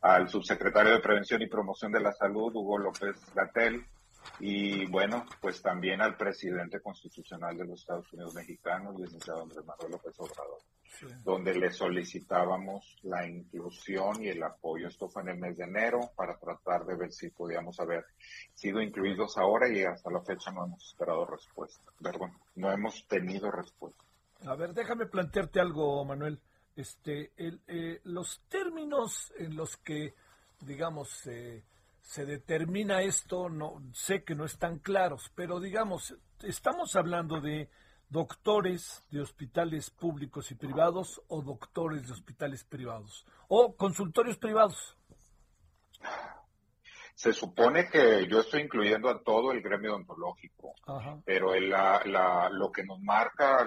al subsecretario de Prevención y Promoción de la Salud, Hugo López Gatel, y bueno, pues también al presidente constitucional de los Estados Unidos mexicanos, licenciado Andrés Manuel López Obrador donde le solicitábamos la inclusión y el apoyo. Esto fue en el mes de enero para tratar de ver si podíamos haber sido incluidos ahora y hasta la fecha no hemos esperado respuesta. Perdón, no hemos tenido respuesta. A ver, déjame plantearte algo, Manuel. Este, eh, los términos en los que, digamos, se determina esto, no sé que no están claros, pero digamos, estamos hablando de doctores de hospitales públicos y privados o doctores de hospitales privados o consultorios privados. Se supone que yo estoy incluyendo a todo el gremio odontológico, pero lo que nos marca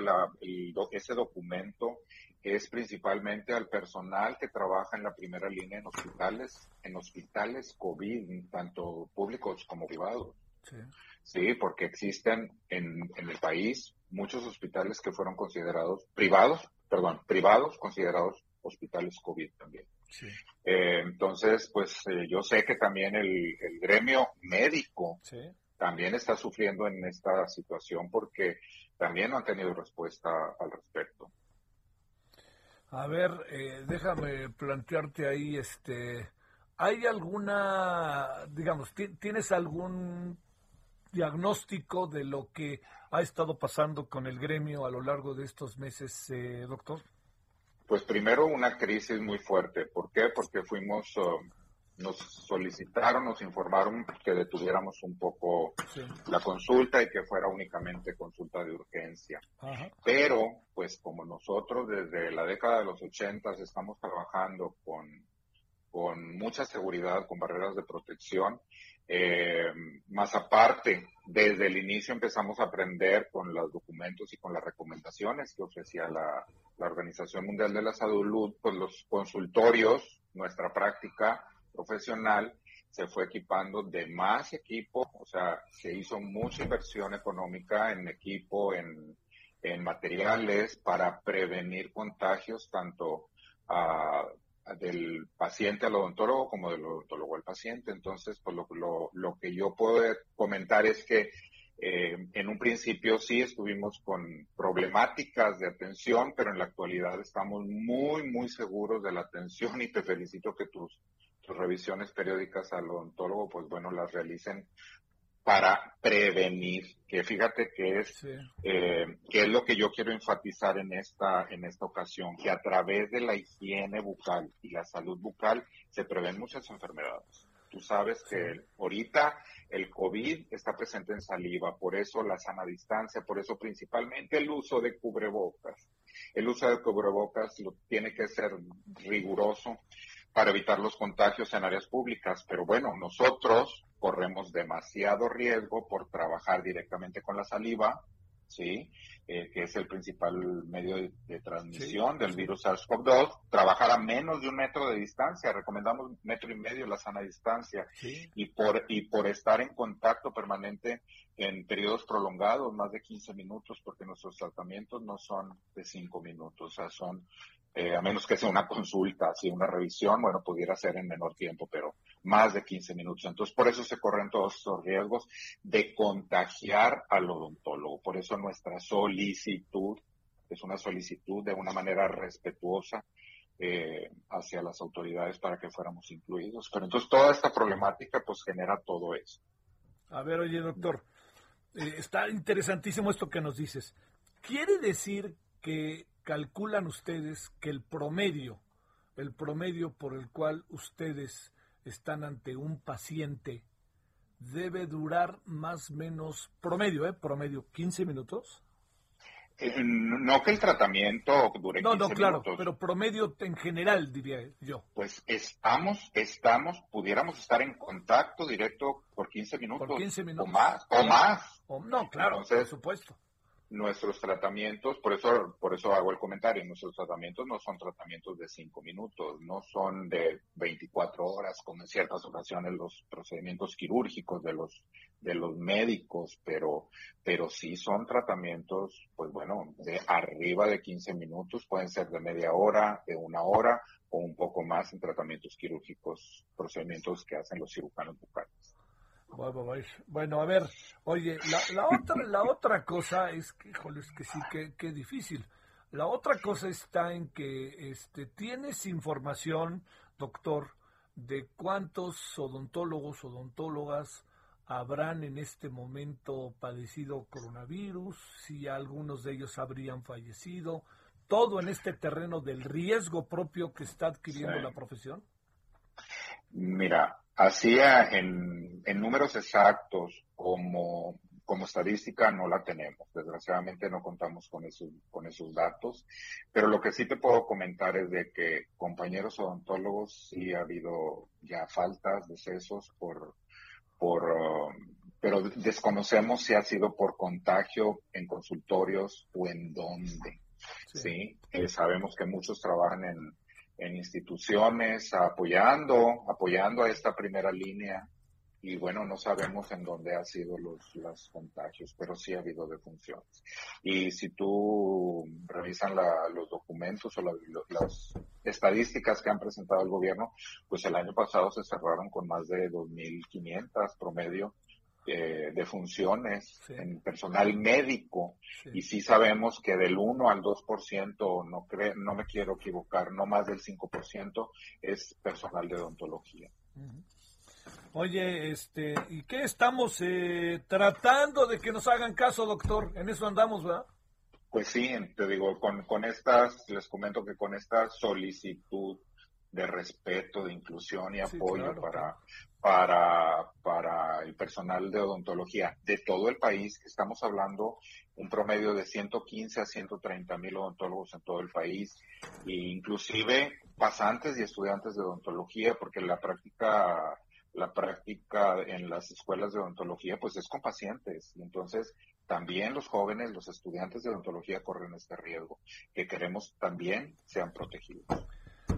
ese documento es principalmente al personal que trabaja en la primera línea en hospitales, en hospitales COVID, tanto públicos como privados. Sí. Sí, porque existen en, en el país muchos hospitales que fueron considerados privados, perdón, privados considerados hospitales COVID también. Eh, entonces, pues eh, yo sé que también el, gremio médico también está sufriendo en esta situación porque también no han tenido respuesta al respecto. A ver, eh, déjame plantearte ahí, este, ¿hay alguna, digamos, tienes algún diagnóstico de lo que ha estado pasando con el gremio a lo largo de estos meses, eh, doctor? Pues primero una crisis muy fuerte. ¿Por qué? Porque fuimos, uh, nos solicitaron, nos informaron que detuviéramos un poco la consulta y que fuera únicamente consulta de urgencia. Pero, pues como nosotros desde la década de los ochentas estamos trabajando con, con mucha seguridad, con barreras de protección, eh, más aparte, desde el inicio empezamos a aprender con los documentos y con las recomendaciones que ofrecía la, Organización Mundial de la Salud, pues los consultorios, nuestra práctica profesional se fue equipando de más equipo, o sea, se hizo mucha inversión económica en equipo, en, en materiales para prevenir contagios tanto a del paciente al odontólogo como del odontólogo al paciente. Entonces, pues lo, lo, lo que yo puedo comentar es que eh, en un principio sí estuvimos con problemáticas de atención, pero en la actualidad estamos muy, muy seguros de la atención y te felicito que tus, tus revisiones periódicas al odontólogo, pues bueno, las realicen para prevenir, que fíjate que es, eh, que es lo que yo quiero enfatizar en esta, en esta ocasión, que a través de la higiene bucal y la salud bucal se prevén muchas enfermedades. Tú sabes que ahorita el COVID está presente en saliva, por eso la sana distancia, por eso principalmente el uso de cubrebocas. El uso de cubrebocas lo tiene que ser riguroso para evitar los contagios en áreas públicas, pero bueno, nosotros corremos demasiado riesgo por trabajar directamente con la saliva, ¿sí? Eh, que es el principal medio de, transmisión del virus SARS-CoV-2, trabajar a menos de un metro de distancia, recomendamos metro y medio la sana distancia, y, por, y por estar en contacto permanente en periodos prolongados, más de 15 minutos, porque nuestros tratamientos no son de 5 minutos, o sea, son eh, a menos que sea una consulta, si una revisión, bueno, pudiera ser en menor tiempo, pero más de 15 minutos. Entonces, por eso se corren todos estos riesgos de contagiar al odontólogo. Por eso nuestra solicitud es una solicitud de una manera respetuosa eh, hacia las autoridades para que fuéramos incluidos. Pero entonces toda esta problemática pues genera todo eso. A ver, oye, doctor, eh, está interesantísimo esto que nos dices. ¿Quiere decir que calculan ustedes que el promedio, el promedio por el cual ustedes están ante un paciente debe durar más o menos promedio, ¿eh? Promedio 15 minutos. Eh, no que el tratamiento dure no, 15 no, claro, pero promedio en general, diría yo. Pues estamos, estamos, pudiéramos estar en contacto directo por 15 minutos. Por 15 minutos. O más, o más. No, claro, por supuesto nuestros tratamientos, por eso, por eso hago el comentario, nuestros tratamientos no son tratamientos de cinco minutos, no son de 24 horas, como en ciertas ocasiones los procedimientos quirúrgicos de los, de los médicos, pero, pero sí son tratamientos, pues bueno, de arriba de 15 minutos, pueden ser de media hora, de una hora o un poco más en tratamientos quirúrgicos, procedimientos que hacen los cirujanos bucales. Bueno, a ver, oye, la, otra, la otra cosa es que, híjole, es que sí, que, difícil. La otra cosa está en que este, tienes información, doctor, de cuántos odontólogos, odontólogas habrán en este momento padecido coronavirus, si algunos de ellos habrían fallecido, todo en este terreno del riesgo propio que está adquiriendo la profesión. Mira, hacía en, en números exactos como, como estadística no la tenemos. Desgraciadamente no contamos con esos, con esos datos. Pero lo que sí te puedo comentar es de que compañeros odontólogos sí ha habido ya faltas, decesos por, por, um, pero desconocemos si ha sido por contagio en consultorios o en dónde. Sí, Eh, sabemos que muchos trabajan en, en instituciones apoyando, apoyando a esta primera línea y bueno, no sabemos en dónde han sido los, los contagios, pero sí ha habido defunciones. Y si tú revisan los documentos o las estadísticas que han presentado el gobierno, pues el año pasado se cerraron con más de 2.500 promedio eh, de funciones en personal médico y sí sabemos que del 1 al 2%, no, cre no me quiero equivocar, no más del 5% es personal de odontología. Oye, este, ¿y qué estamos eh, tratando de que nos hagan caso, doctor? En eso andamos, ¿verdad? Pues sí, te digo, con, con estas, les comento que con esta solicitud de respeto, de inclusión y apoyo para, para, para el personal de odontología de todo el país, estamos hablando un promedio de 115 a 130 mil odontólogos en todo el país, e inclusive pasantes y estudiantes de odontología, porque la práctica la práctica en las escuelas de odontología pues es con pacientes y entonces también los jóvenes, los estudiantes de odontología corren este riesgo que queremos también sean protegidos.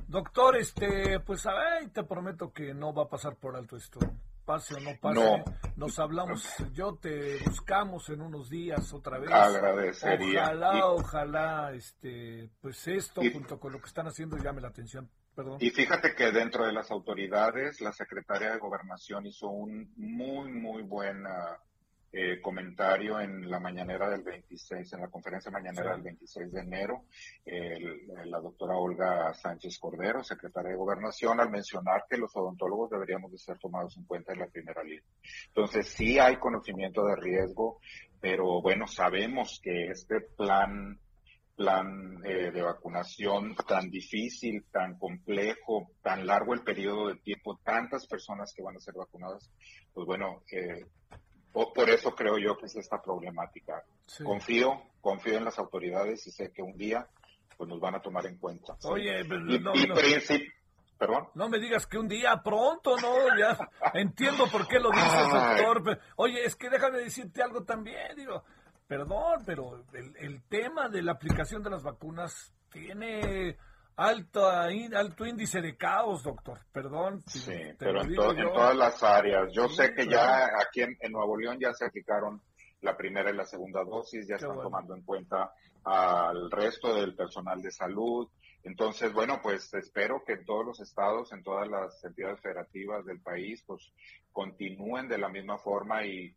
Doctor, este, pues ay, te prometo que no va a pasar por alto esto. Pase o no pase, nos hablamos, yo te buscamos en unos días otra vez. Agradecería. Ojalá, ojalá, este, pues esto junto con lo que están haciendo llame la atención. Perdón. Y fíjate que dentro de las autoridades, la Secretaría de Gobernación hizo un muy, muy buen eh, comentario en la mañanera del 26, en la conferencia mañanera del 26 de enero, la doctora Olga Sánchez Cordero, secretaria de Gobernación, al mencionar que los odontólogos deberíamos de ser tomados en cuenta en la primera línea. Entonces, sí hay conocimiento de riesgo, pero bueno, sabemos que este plan plan eh, de vacunación tan difícil, tan complejo, tan largo el periodo de tiempo, tantas personas que van a ser vacunadas, pues bueno, eh, por eso creo yo que es esta problemática. Confío, confío en las autoridades y sé que un día pues nos van a tomar en cuenta. Oye, y, no, ¿Perdón? No me digas que un día pronto, ¿no? Ya entiendo por qué lo dices, doctor. oye, es que déjame decirte algo también, digo. perdón, pero el, el tema de la aplicación de las vacunas tiene alto, alto índice de caos, doctor. Perdón. Sí, pero en, todas las áreas. Yo sé que ya aquí en, Nuevo León ya se aplicaron la primera y la segunda dosis, ya están tomando en cuenta al resto del personal de salud. Entonces, bueno, pues espero que en todos los estados, en todas las entidades federativas del país, pues continúen de la misma forma y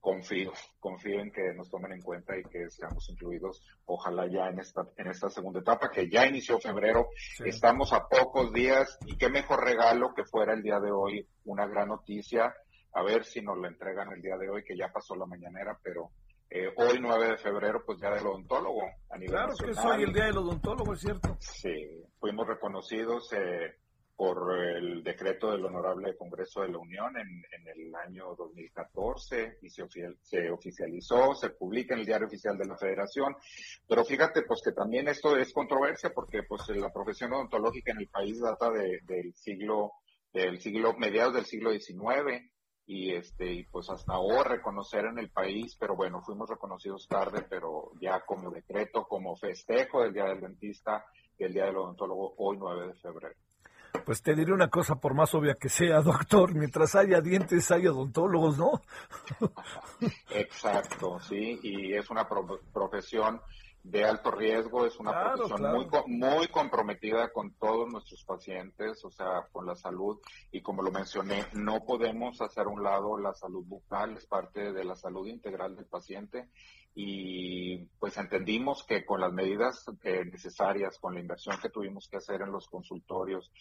confío, confío en que nos tomen en cuenta y que seamos incluidos, ojalá ya en esta, en esta segunda etapa, que ya inició febrero, estamos a pocos días y qué mejor regalo que fuera el día de hoy una gran noticia, a ver si nos lo entregan el día de hoy, que ya pasó la mañanera, pero eh, hoy 9 de febrero, pues ya del odontólogo a nivel Claro que es hoy el día del odontólogo, es cierto. Sí, fuimos reconocidos eh, por el decreto del Honorable Congreso de la Unión en, el año 2014 y se, se, oficializó, se publica en el Diario Oficial de la Federación. Pero fíjate, pues que también esto es controversia porque pues la profesión odontológica en el país data del siglo, del siglo, mediados del siglo XIX y este y pues hasta ahora reconocer en el país, pero bueno, fuimos reconocidos tarde, pero ya como decreto, como festejo del Día del Dentista y el Día del Odontólogo hoy 9 de febrero. Pues te diré una cosa, por más obvia que sea, doctor, mientras haya dientes hay odontólogos, ¿no? Exacto, sí, y es una profesión de alto riesgo, es una profesión muy, muy comprometida con todos nuestros pacientes, o sea, con la salud, y como lo mencioné, no podemos hacer a un lado la salud bucal, es parte de la salud integral del paciente, y pues entendimos que con las medidas eh, necesarias, con la inversión que tuvimos que hacer en los consultorios,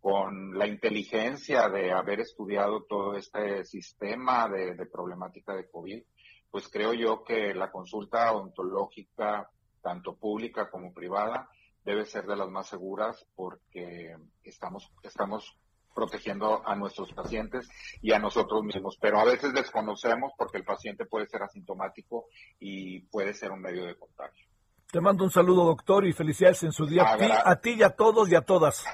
con la inteligencia de haber estudiado todo este sistema de, de problemática de COVID, pues creo yo que la consulta odontológica tanto pública como privada, debe ser de las más seguras porque estamos, estamos protegiendo a nuestros pacientes y a nosotros mismos, pero a veces desconocemos porque el paciente puede ser asintomático y puede ser un medio de contagio. Te mando un saludo, doctor, y felicidades en su día a ti, y a todos y a todas.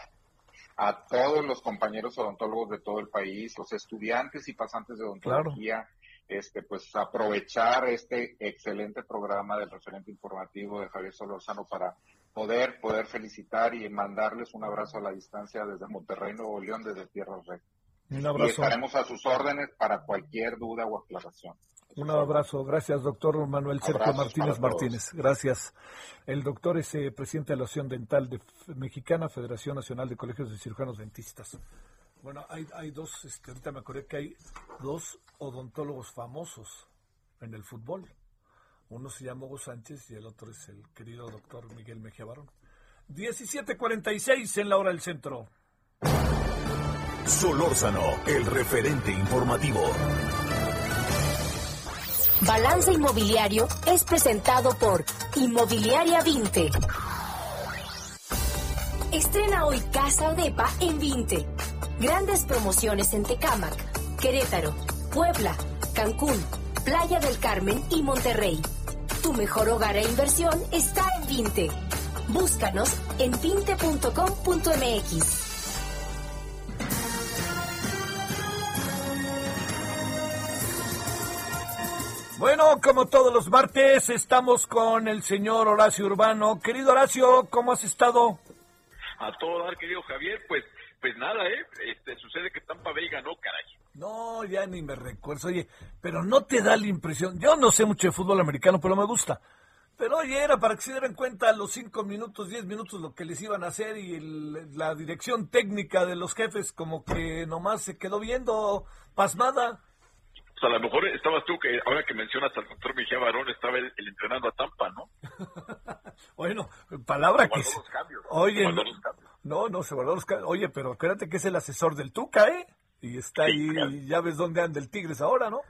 A todos los compañeros odontólogos de todo el país, los estudiantes y pasantes de odontología, este, pues aprovechar este excelente programa del referente informativo de Javier Solorzano para poder, poder felicitar y mandarles un abrazo a la distancia desde Monterrey, Nuevo León, desde Tierra. Un abrazo. Y estaremos a sus órdenes para cualquier duda o aclaración. Un abrazo. Gracias, doctor Manuel Sergio Martínez Martínez. Gracias. El doctor es eh, presidente de la Asociación Dental de Mexicana, Federación Nacional de Colegios de Cirujanos Dentistas. Bueno, hay, hay dos, este, ahorita me acordé que hay dos odontólogos famosos en el fútbol. Uno se llama Hugo Sánchez y el otro es el querido doctor Miguel Mejía Barón. 17.46 en la hora del centro. Solórzano, el referente informativo. Balance Inmobiliario es presentado por Inmobiliaria 20. Estrena hoy Casa Odepa en 20. Grandes promociones en Tecámac, Querétaro, Puebla, Cancún, Playa del Carmen y Monterrey. Tu mejor hogar e inversión está en Vinte. Búscanos en vinte.com.mx. Bueno, como todos los martes, estamos con el señor Horacio Urbano. Querido Horacio, ¿cómo has estado? A todo dar, querido Javier, pues pues nada, ¿eh? Este, sucede que Tampa Bay ganó, caray. No, ya ni me recuerdo. Oye, pero no te da la impresión. Yo no sé mucho de fútbol americano, pero me gusta. Pero oye, era para que se dieran cuenta los cinco minutos, diez minutos lo que les iban a hacer y la dirección técnica de los jefes como que nomás se quedó viendo pasmada. Pues a lo mejor estabas tú, que ahora que mencionas al doctor Mejía Barón, estaba el, entrenando a Tampa, ¿no? bueno, palabra que... Oye, no, no, se guardó los Oye, pero acuérdate que es el asesor del Tuca, ¿eh? Y está ahí, y ya ves dónde anda el Tigres ahora, ¿no?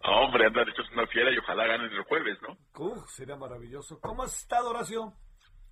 hombre, anda, de hecho es una fiera y ojalá ganen el jueves, ¿no? Uf, sería maravilloso. ¿Cómo has estado, Horacio?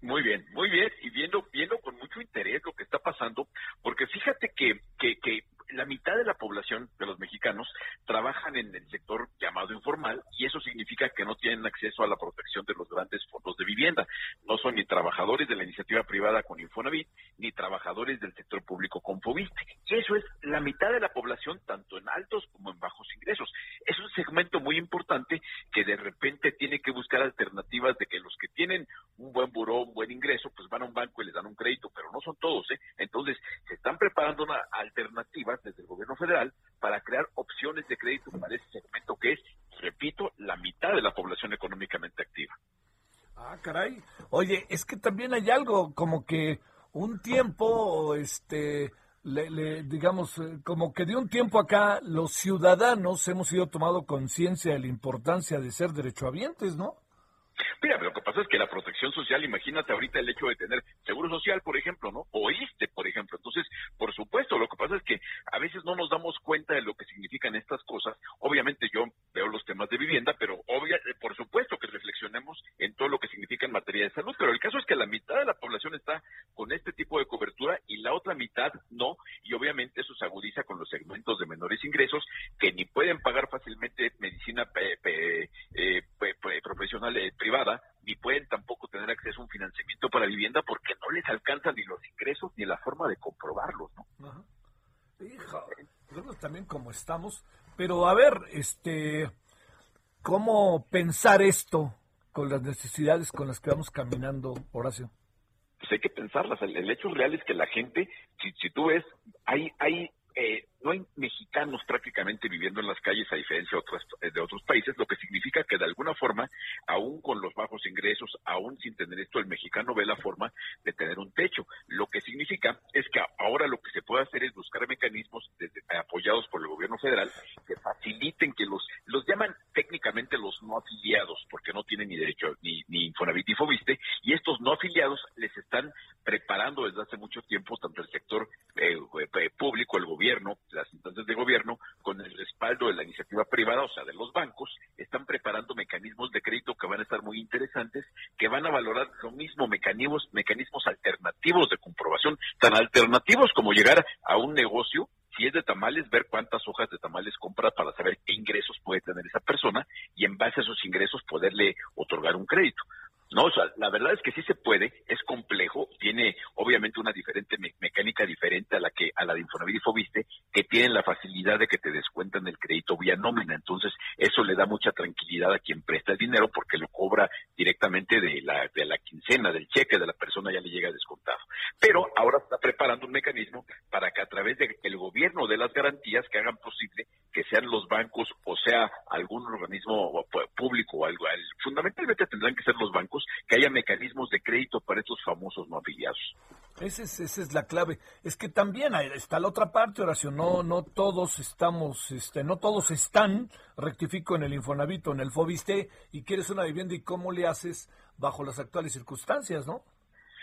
Muy bien, muy bien, y viendo, viendo con mucho interés lo que está pasando, porque fíjate que, que, que la mitad de la población de los mexicanos trabajan en el sector llamado informal y eso significa que no tienen acceso a la protección de los grandes fondos de vivienda. No son ni trabajadores de la iniciativa privada con Infonavit ni trabajadores del sector público con Fobiste. Y eso es la mitad de la población tanto en altos como en bajos ingresos. Es un segmento muy importante que de repente tiene que buscar alternativas de que los que tienen un buen buró, un buen ingreso, pues van a un banco y les dan un crédito, pero no son todos, ¿eh? Entonces, se están preparando una alternativas desde el gobierno federal para crear opciones de crédito para ese segmento que es, repito, la mitad de la población económicamente activa. Ah, caray. Oye, es que también hay algo como que un tiempo, este, le, digamos, eh, como que de un tiempo acá los ciudadanos hemos ido tomando conciencia de la importancia de ser derechohabientes, ¿no? Mira, lo que pasa es que la protección social, imagínate ahorita el hecho de tener seguro social, por ejemplo, ¿no? O ISTE, por ejemplo. Entonces, por supuesto, lo que pasa es que a veces no nos damos cuenta de lo que significan estas cosas. Obviamente yo veo los temas de vivienda, pero obvia, eh, por supuesto que reflexionemos en todo lo que significa en materia de salud. Pero el caso es que la mitad de la población está con este tipo de cobertura y la otra mitad no. Y obviamente eso se agudiza con los segmentos de menores ingresos que ni pueden pagar fácilmente medicina eh, profesional eh, privada, ni pueden tampoco tener acceso a un financiamiento para vivienda porque no les alcanzan ni los ingresos ni la forma de comprobarlos, ¿no? Hijo, también como estamos, pero a ver, este, ¿cómo pensar esto con las necesidades con las que vamos caminando, Horacio? Pues hay que pensarlas. El, hecho real es que la gente, si, si tú ves, hay, hay eh, no hay mexicanos prácticamente viviendo en las calles a diferencia de otros, eh, de otros países, lo que significa que de alguna forma, aún con los bajos ingresos, aún sin tener esto, el mexicano ve la forma de tener un techo. Lo que significa es que ahora lo que se puede hacer es buscar mecanismos apoyados por el gobierno federal que faciliten que los, los llaman técnicamente los no afiliados, porque no tienen ni derecho ni, ni Infonavit ni Fobiste, y estos no afiliados les están preparando desde hace mucho tiempo tanto el sector eh, público, el gobierno, las instancias de gobierno, con el respaldo de la iniciativa privada, o sea, de los bancos, están preparando mecanismos de crédito que van a estar muy interesantes, que van a valorar lo mismo, mecanismos, mecanismos alternativos de comprobación, tan alternativos como llegar a un negocio si es de tamales, ver cuántas hojas de tamales compra para saber qué ingresos puede tener esa persona y en base a esos ingresos poderle otorgar un crédito. No, o sea, la verdad es que sí se puede, es complejo, tiene obviamente una diferente mecánica diferente a la que a la de Infonavit que tienen la facilidad de que te descuentan el crédito vía nómina, entonces eso le da mucha tranquilidad a quien presta el dinero porque lo cobra directamente de la de la quincena, del cheque de la persona ya le llega descontado. Pero ahora está preparando un mecanismo para que a través de el gobierno de las garantías que hagan posible que sean los bancos o sea algún organismo público o algo, fundamentalmente tendrán que ser los bancos que haya mecanismos de crédito para estos famosos no afiliados. Esa es, esa es la clave. Es que también está la otra parte, Horacio. No, no todos estamos, este, no todos están, rectifico, en el Infonavit o en el Fobiste y quieres una vivienda y cómo le haces bajo las actuales circunstancias, ¿no?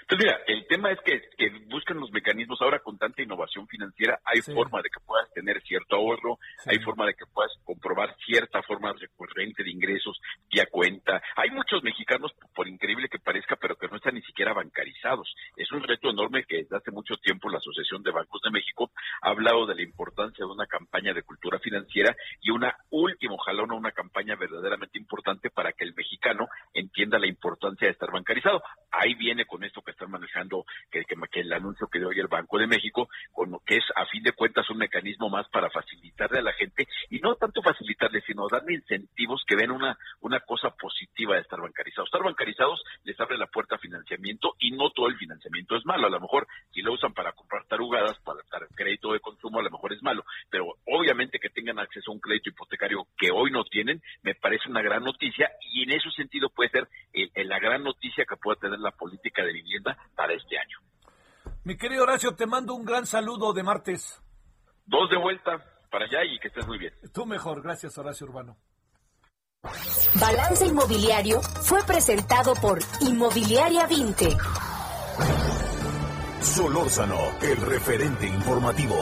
Pues mira, el tema es que, que, buscan los mecanismos ahora con tanta innovación financiera, hay forma de que puedas tener cierto ahorro, hay forma de que puedas comprobar cierta forma recurrente de ingresos vía cuenta. Hay muchos mexicanos, por increíble que parezca, pero que no están ni siquiera bancarizados. Es un reto enorme que desde hace mucho tiempo la Asociación de Bancos de México ha hablado de la importancia de una campaña de cultura financiera y una última, ojalá una, una campaña verdaderamente importante para que el mexicano entienda la importancia de estar bancarizado. Ahí viene con esto que están manejando, que, el anuncio que dio hoy el Banco de México, con lo que es a fin de cuentas un mecanismo más para facilitarle a la gente, y no tanto facilitarle, sino darle incentivos que ven una, una cosa positiva de estar bancarizados. Estar bancarizados les abre la puerta a financiamiento y no todo el financiamiento es malo. A lo mejor si lo usan para comprar tarugadas, para, dar crédito de consumo, a lo mejor es malo, pero obviamente que tengan acceso a un crédito hipotecario que hoy no tienen, me parece una gran noticia y en ese sentido puede ser la gran noticia que pueda tener la política de vivienda para este año. Mi querido Horacio, te mando un gran saludo de martes. Dos de vuelta para allá y que estés muy bien. Tú mejor, gracias Horacio Urbano. Balance Inmobiliario fue presentado por Inmobiliaria 20. Solórzano, el referente informativo.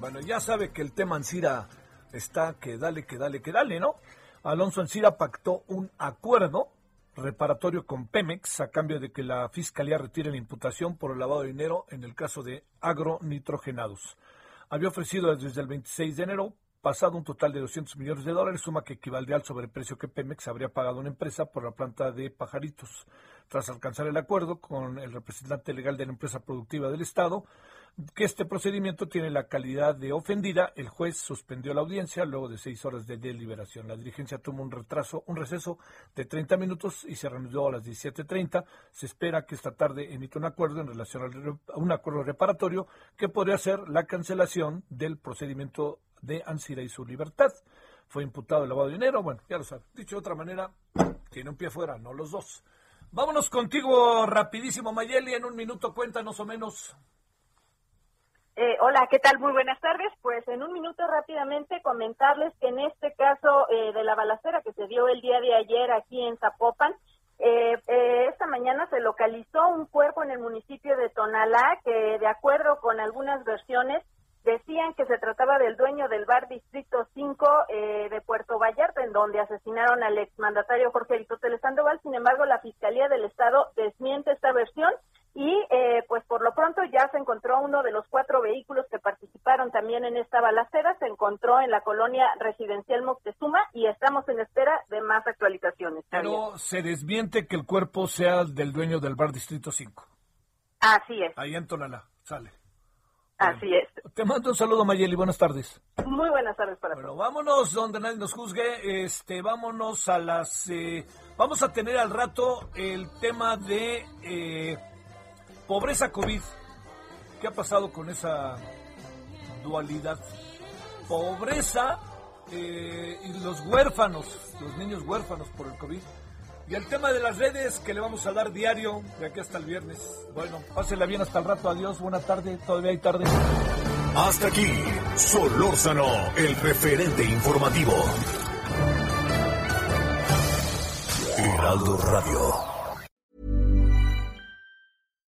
Bueno, ya sabe que el tema Ancira está que dale, que dale, que dale, ¿no? Alonso Ancira pactó un acuerdo reparatorio con Pemex a cambio de que la Fiscalía retire la imputación por el lavado de dinero en el caso de agronitrogenados. Había ofrecido desde el 26 de enero pasado un total de 200 millones de dólares, suma que equivaldría al sobreprecio que Pemex habría pagado a una empresa por la planta de Pajaritos. Tras alcanzar el acuerdo con el representante legal de la empresa productiva del Estado, que este procedimiento tiene la calidad de ofendida, el juez suspendió la audiencia luego de seis horas de deliberación. La dirigencia tuvo un retraso, un receso de 30 minutos y se reanudó a las 17.30. Se espera que esta tarde emita un acuerdo en relación a un acuerdo reparatorio que podría ser la cancelación del procedimiento de Ansira y su libertad. Fue imputado el lavado de dinero, bueno, ya lo saben. Dicho de otra manera, tiene un pie fuera, no los dos. Vámonos contigo rapidísimo, Mayeli, en un minuto cuéntanos o menos eh, hola, ¿qué tal? Muy buenas tardes. Pues en un minuto rápidamente comentarles que en este caso eh, de la balacera que se dio el día de ayer aquí en Zapopan, eh, esta mañana se localizó un cuerpo en el municipio de Tonalá que de acuerdo con algunas versiones decían que se trataba del dueño del bar Distrito 5 de Puerto Vallarta, en donde asesinaron al exmandatario Jorge Aristóteles Sandoval. Sin embargo, la Fiscalía del Estado desmiente esta versión y eh, pues por lo pronto ya se encontró uno de los cuatro vehículos que participaron también en esta balacera, se encontró en la colonia residencial Moctezuma y estamos en espera de más actualizaciones. Pero se desmiente que el cuerpo sea del dueño del bar Distrito 5. Así es. Ahí en Tonalá, sale. Así es. Te mando un saludo, Mayeli. Buenas tardes. Muy buenas tardes para Bueno, vámonos donde nadie nos juzgue. Este, vámonos a las. Eh, vamos a tener al rato el tema de eh, Pobreza COVID. ¿Qué ha pasado con esa dualidad? Pobreza eh, y los huérfanos, los niños huérfanos por el COVID. Y el tema de las redes que le vamos a dar diario de aquí hasta el viernes. Bueno, pásela bien hasta el rato. Adiós, buena tarde. Todavía hay tarde. Hasta aquí, Solórzano, el referente informativo. Heraldo Radio.